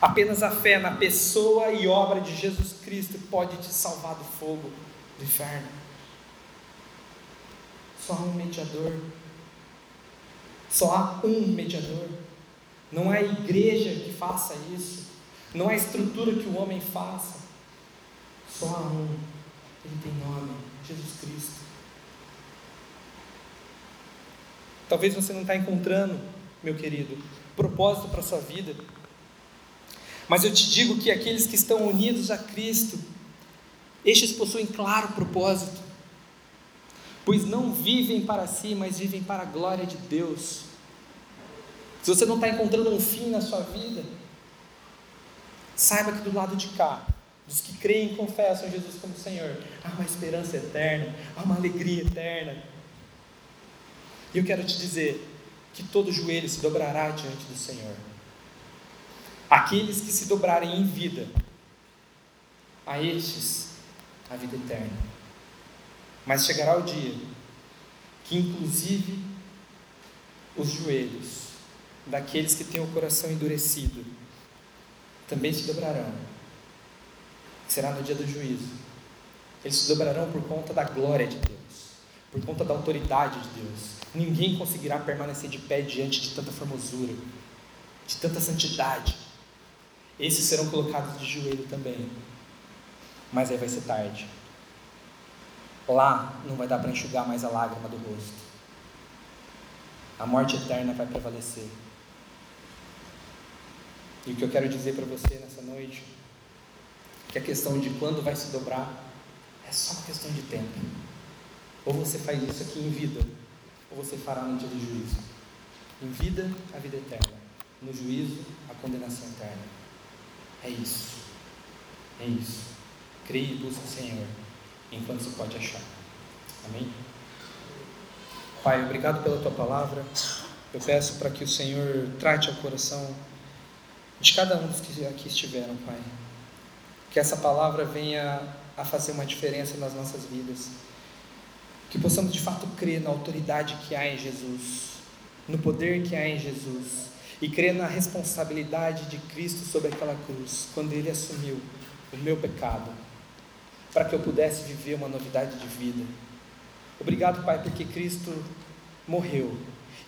Apenas a fé na pessoa e obra de Jesus Cristo pode te salvar do fogo do inferno. Só há um mediador. Só há um mediador. Não há igreja que faça isso. Não há estrutura que o homem faça. Só há um. Ele tem nome: Jesus Cristo. Talvez você não está encontrando, meu querido, propósito para a sua vida Mas eu te digo que aqueles que estão unidos a Cristo, estes possuem claro propósito, pois não vivem para si, mas vivem para a glória de Deus. Se você não está encontrando um fim na sua vida, saiba que do lado de cá, dos que creem e confessam Jesus como Senhor, há uma esperança eterna, há uma alegria eterna. E eu quero te dizer que todo joelho se dobrará diante do Senhor. Aqueles que se dobrarem em vida, a estes a vida eterna. Mas chegará o dia que, inclusive, os joelhos daqueles que têm o coração endurecido também se dobrarão. Será no dia do juízo. Eles se dobrarão por conta da glória de Deus, por conta da autoridade de Deus. Ninguém conseguirá permanecer de pé diante de tanta formosura, de tanta santidade. Esses serão colocados de joelho também. Mas aí vai ser tarde. Lá não vai dar para enxugar mais a lágrima do rosto. A morte eterna vai prevalecer. E o que eu quero dizer para você nessa noite, que a questão de quando vai se dobrar é só uma questão de tempo. Ou você faz isso aqui em vida, ou você fará no dia do juízo. Em vida, a vida eterna. No juízo, a condenação eterna. É isso. É isso. Creia e busque o Senhor enquanto se pode achar. Amém? Pai, obrigado pela tua palavra. Eu peço para que o Senhor trate o coração de cada um dos que aqui estiveram, Pai. Que essa palavra venha a fazer uma diferença nas nossas vidas. Que possamos de fato crer na autoridade que há em Jesus, no poder que há em Jesus, e crer na responsabilidade de Cristo sobre aquela cruz, quando ele assumiu o meu pecado, para que eu pudesse viver uma novidade de vida. Obrigado, Pai, porque Cristo morreu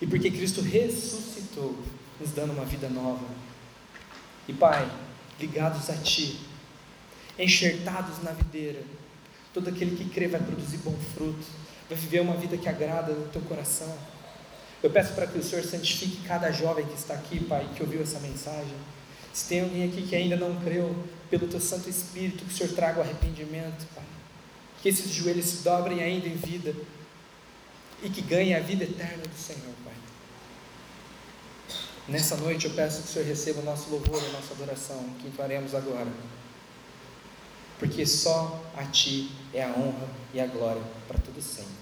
e porque Cristo ressuscitou, nos dando uma vida nova. E Pai, ligados a Ti, enxertados na videira, todo aquele que crê vai produzir bom fruto, vai viver uma vida que agrada o Teu coração. Eu peço para que o Senhor santifique cada jovem que está aqui, Pai, que ouviu essa mensagem. Se tem alguém aqui que ainda não creu, pelo Teu Santo Espírito, que o Senhor traga o arrependimento, Pai. Que esses joelhos se dobrem ainda em vida e que ganhem a vida eterna do Senhor, Pai. Nessa noite eu peço que o Senhor receba o nosso louvor, a nossa adoração, que faremos agora. Porque só a Ti é a honra e a glória para todo sempre.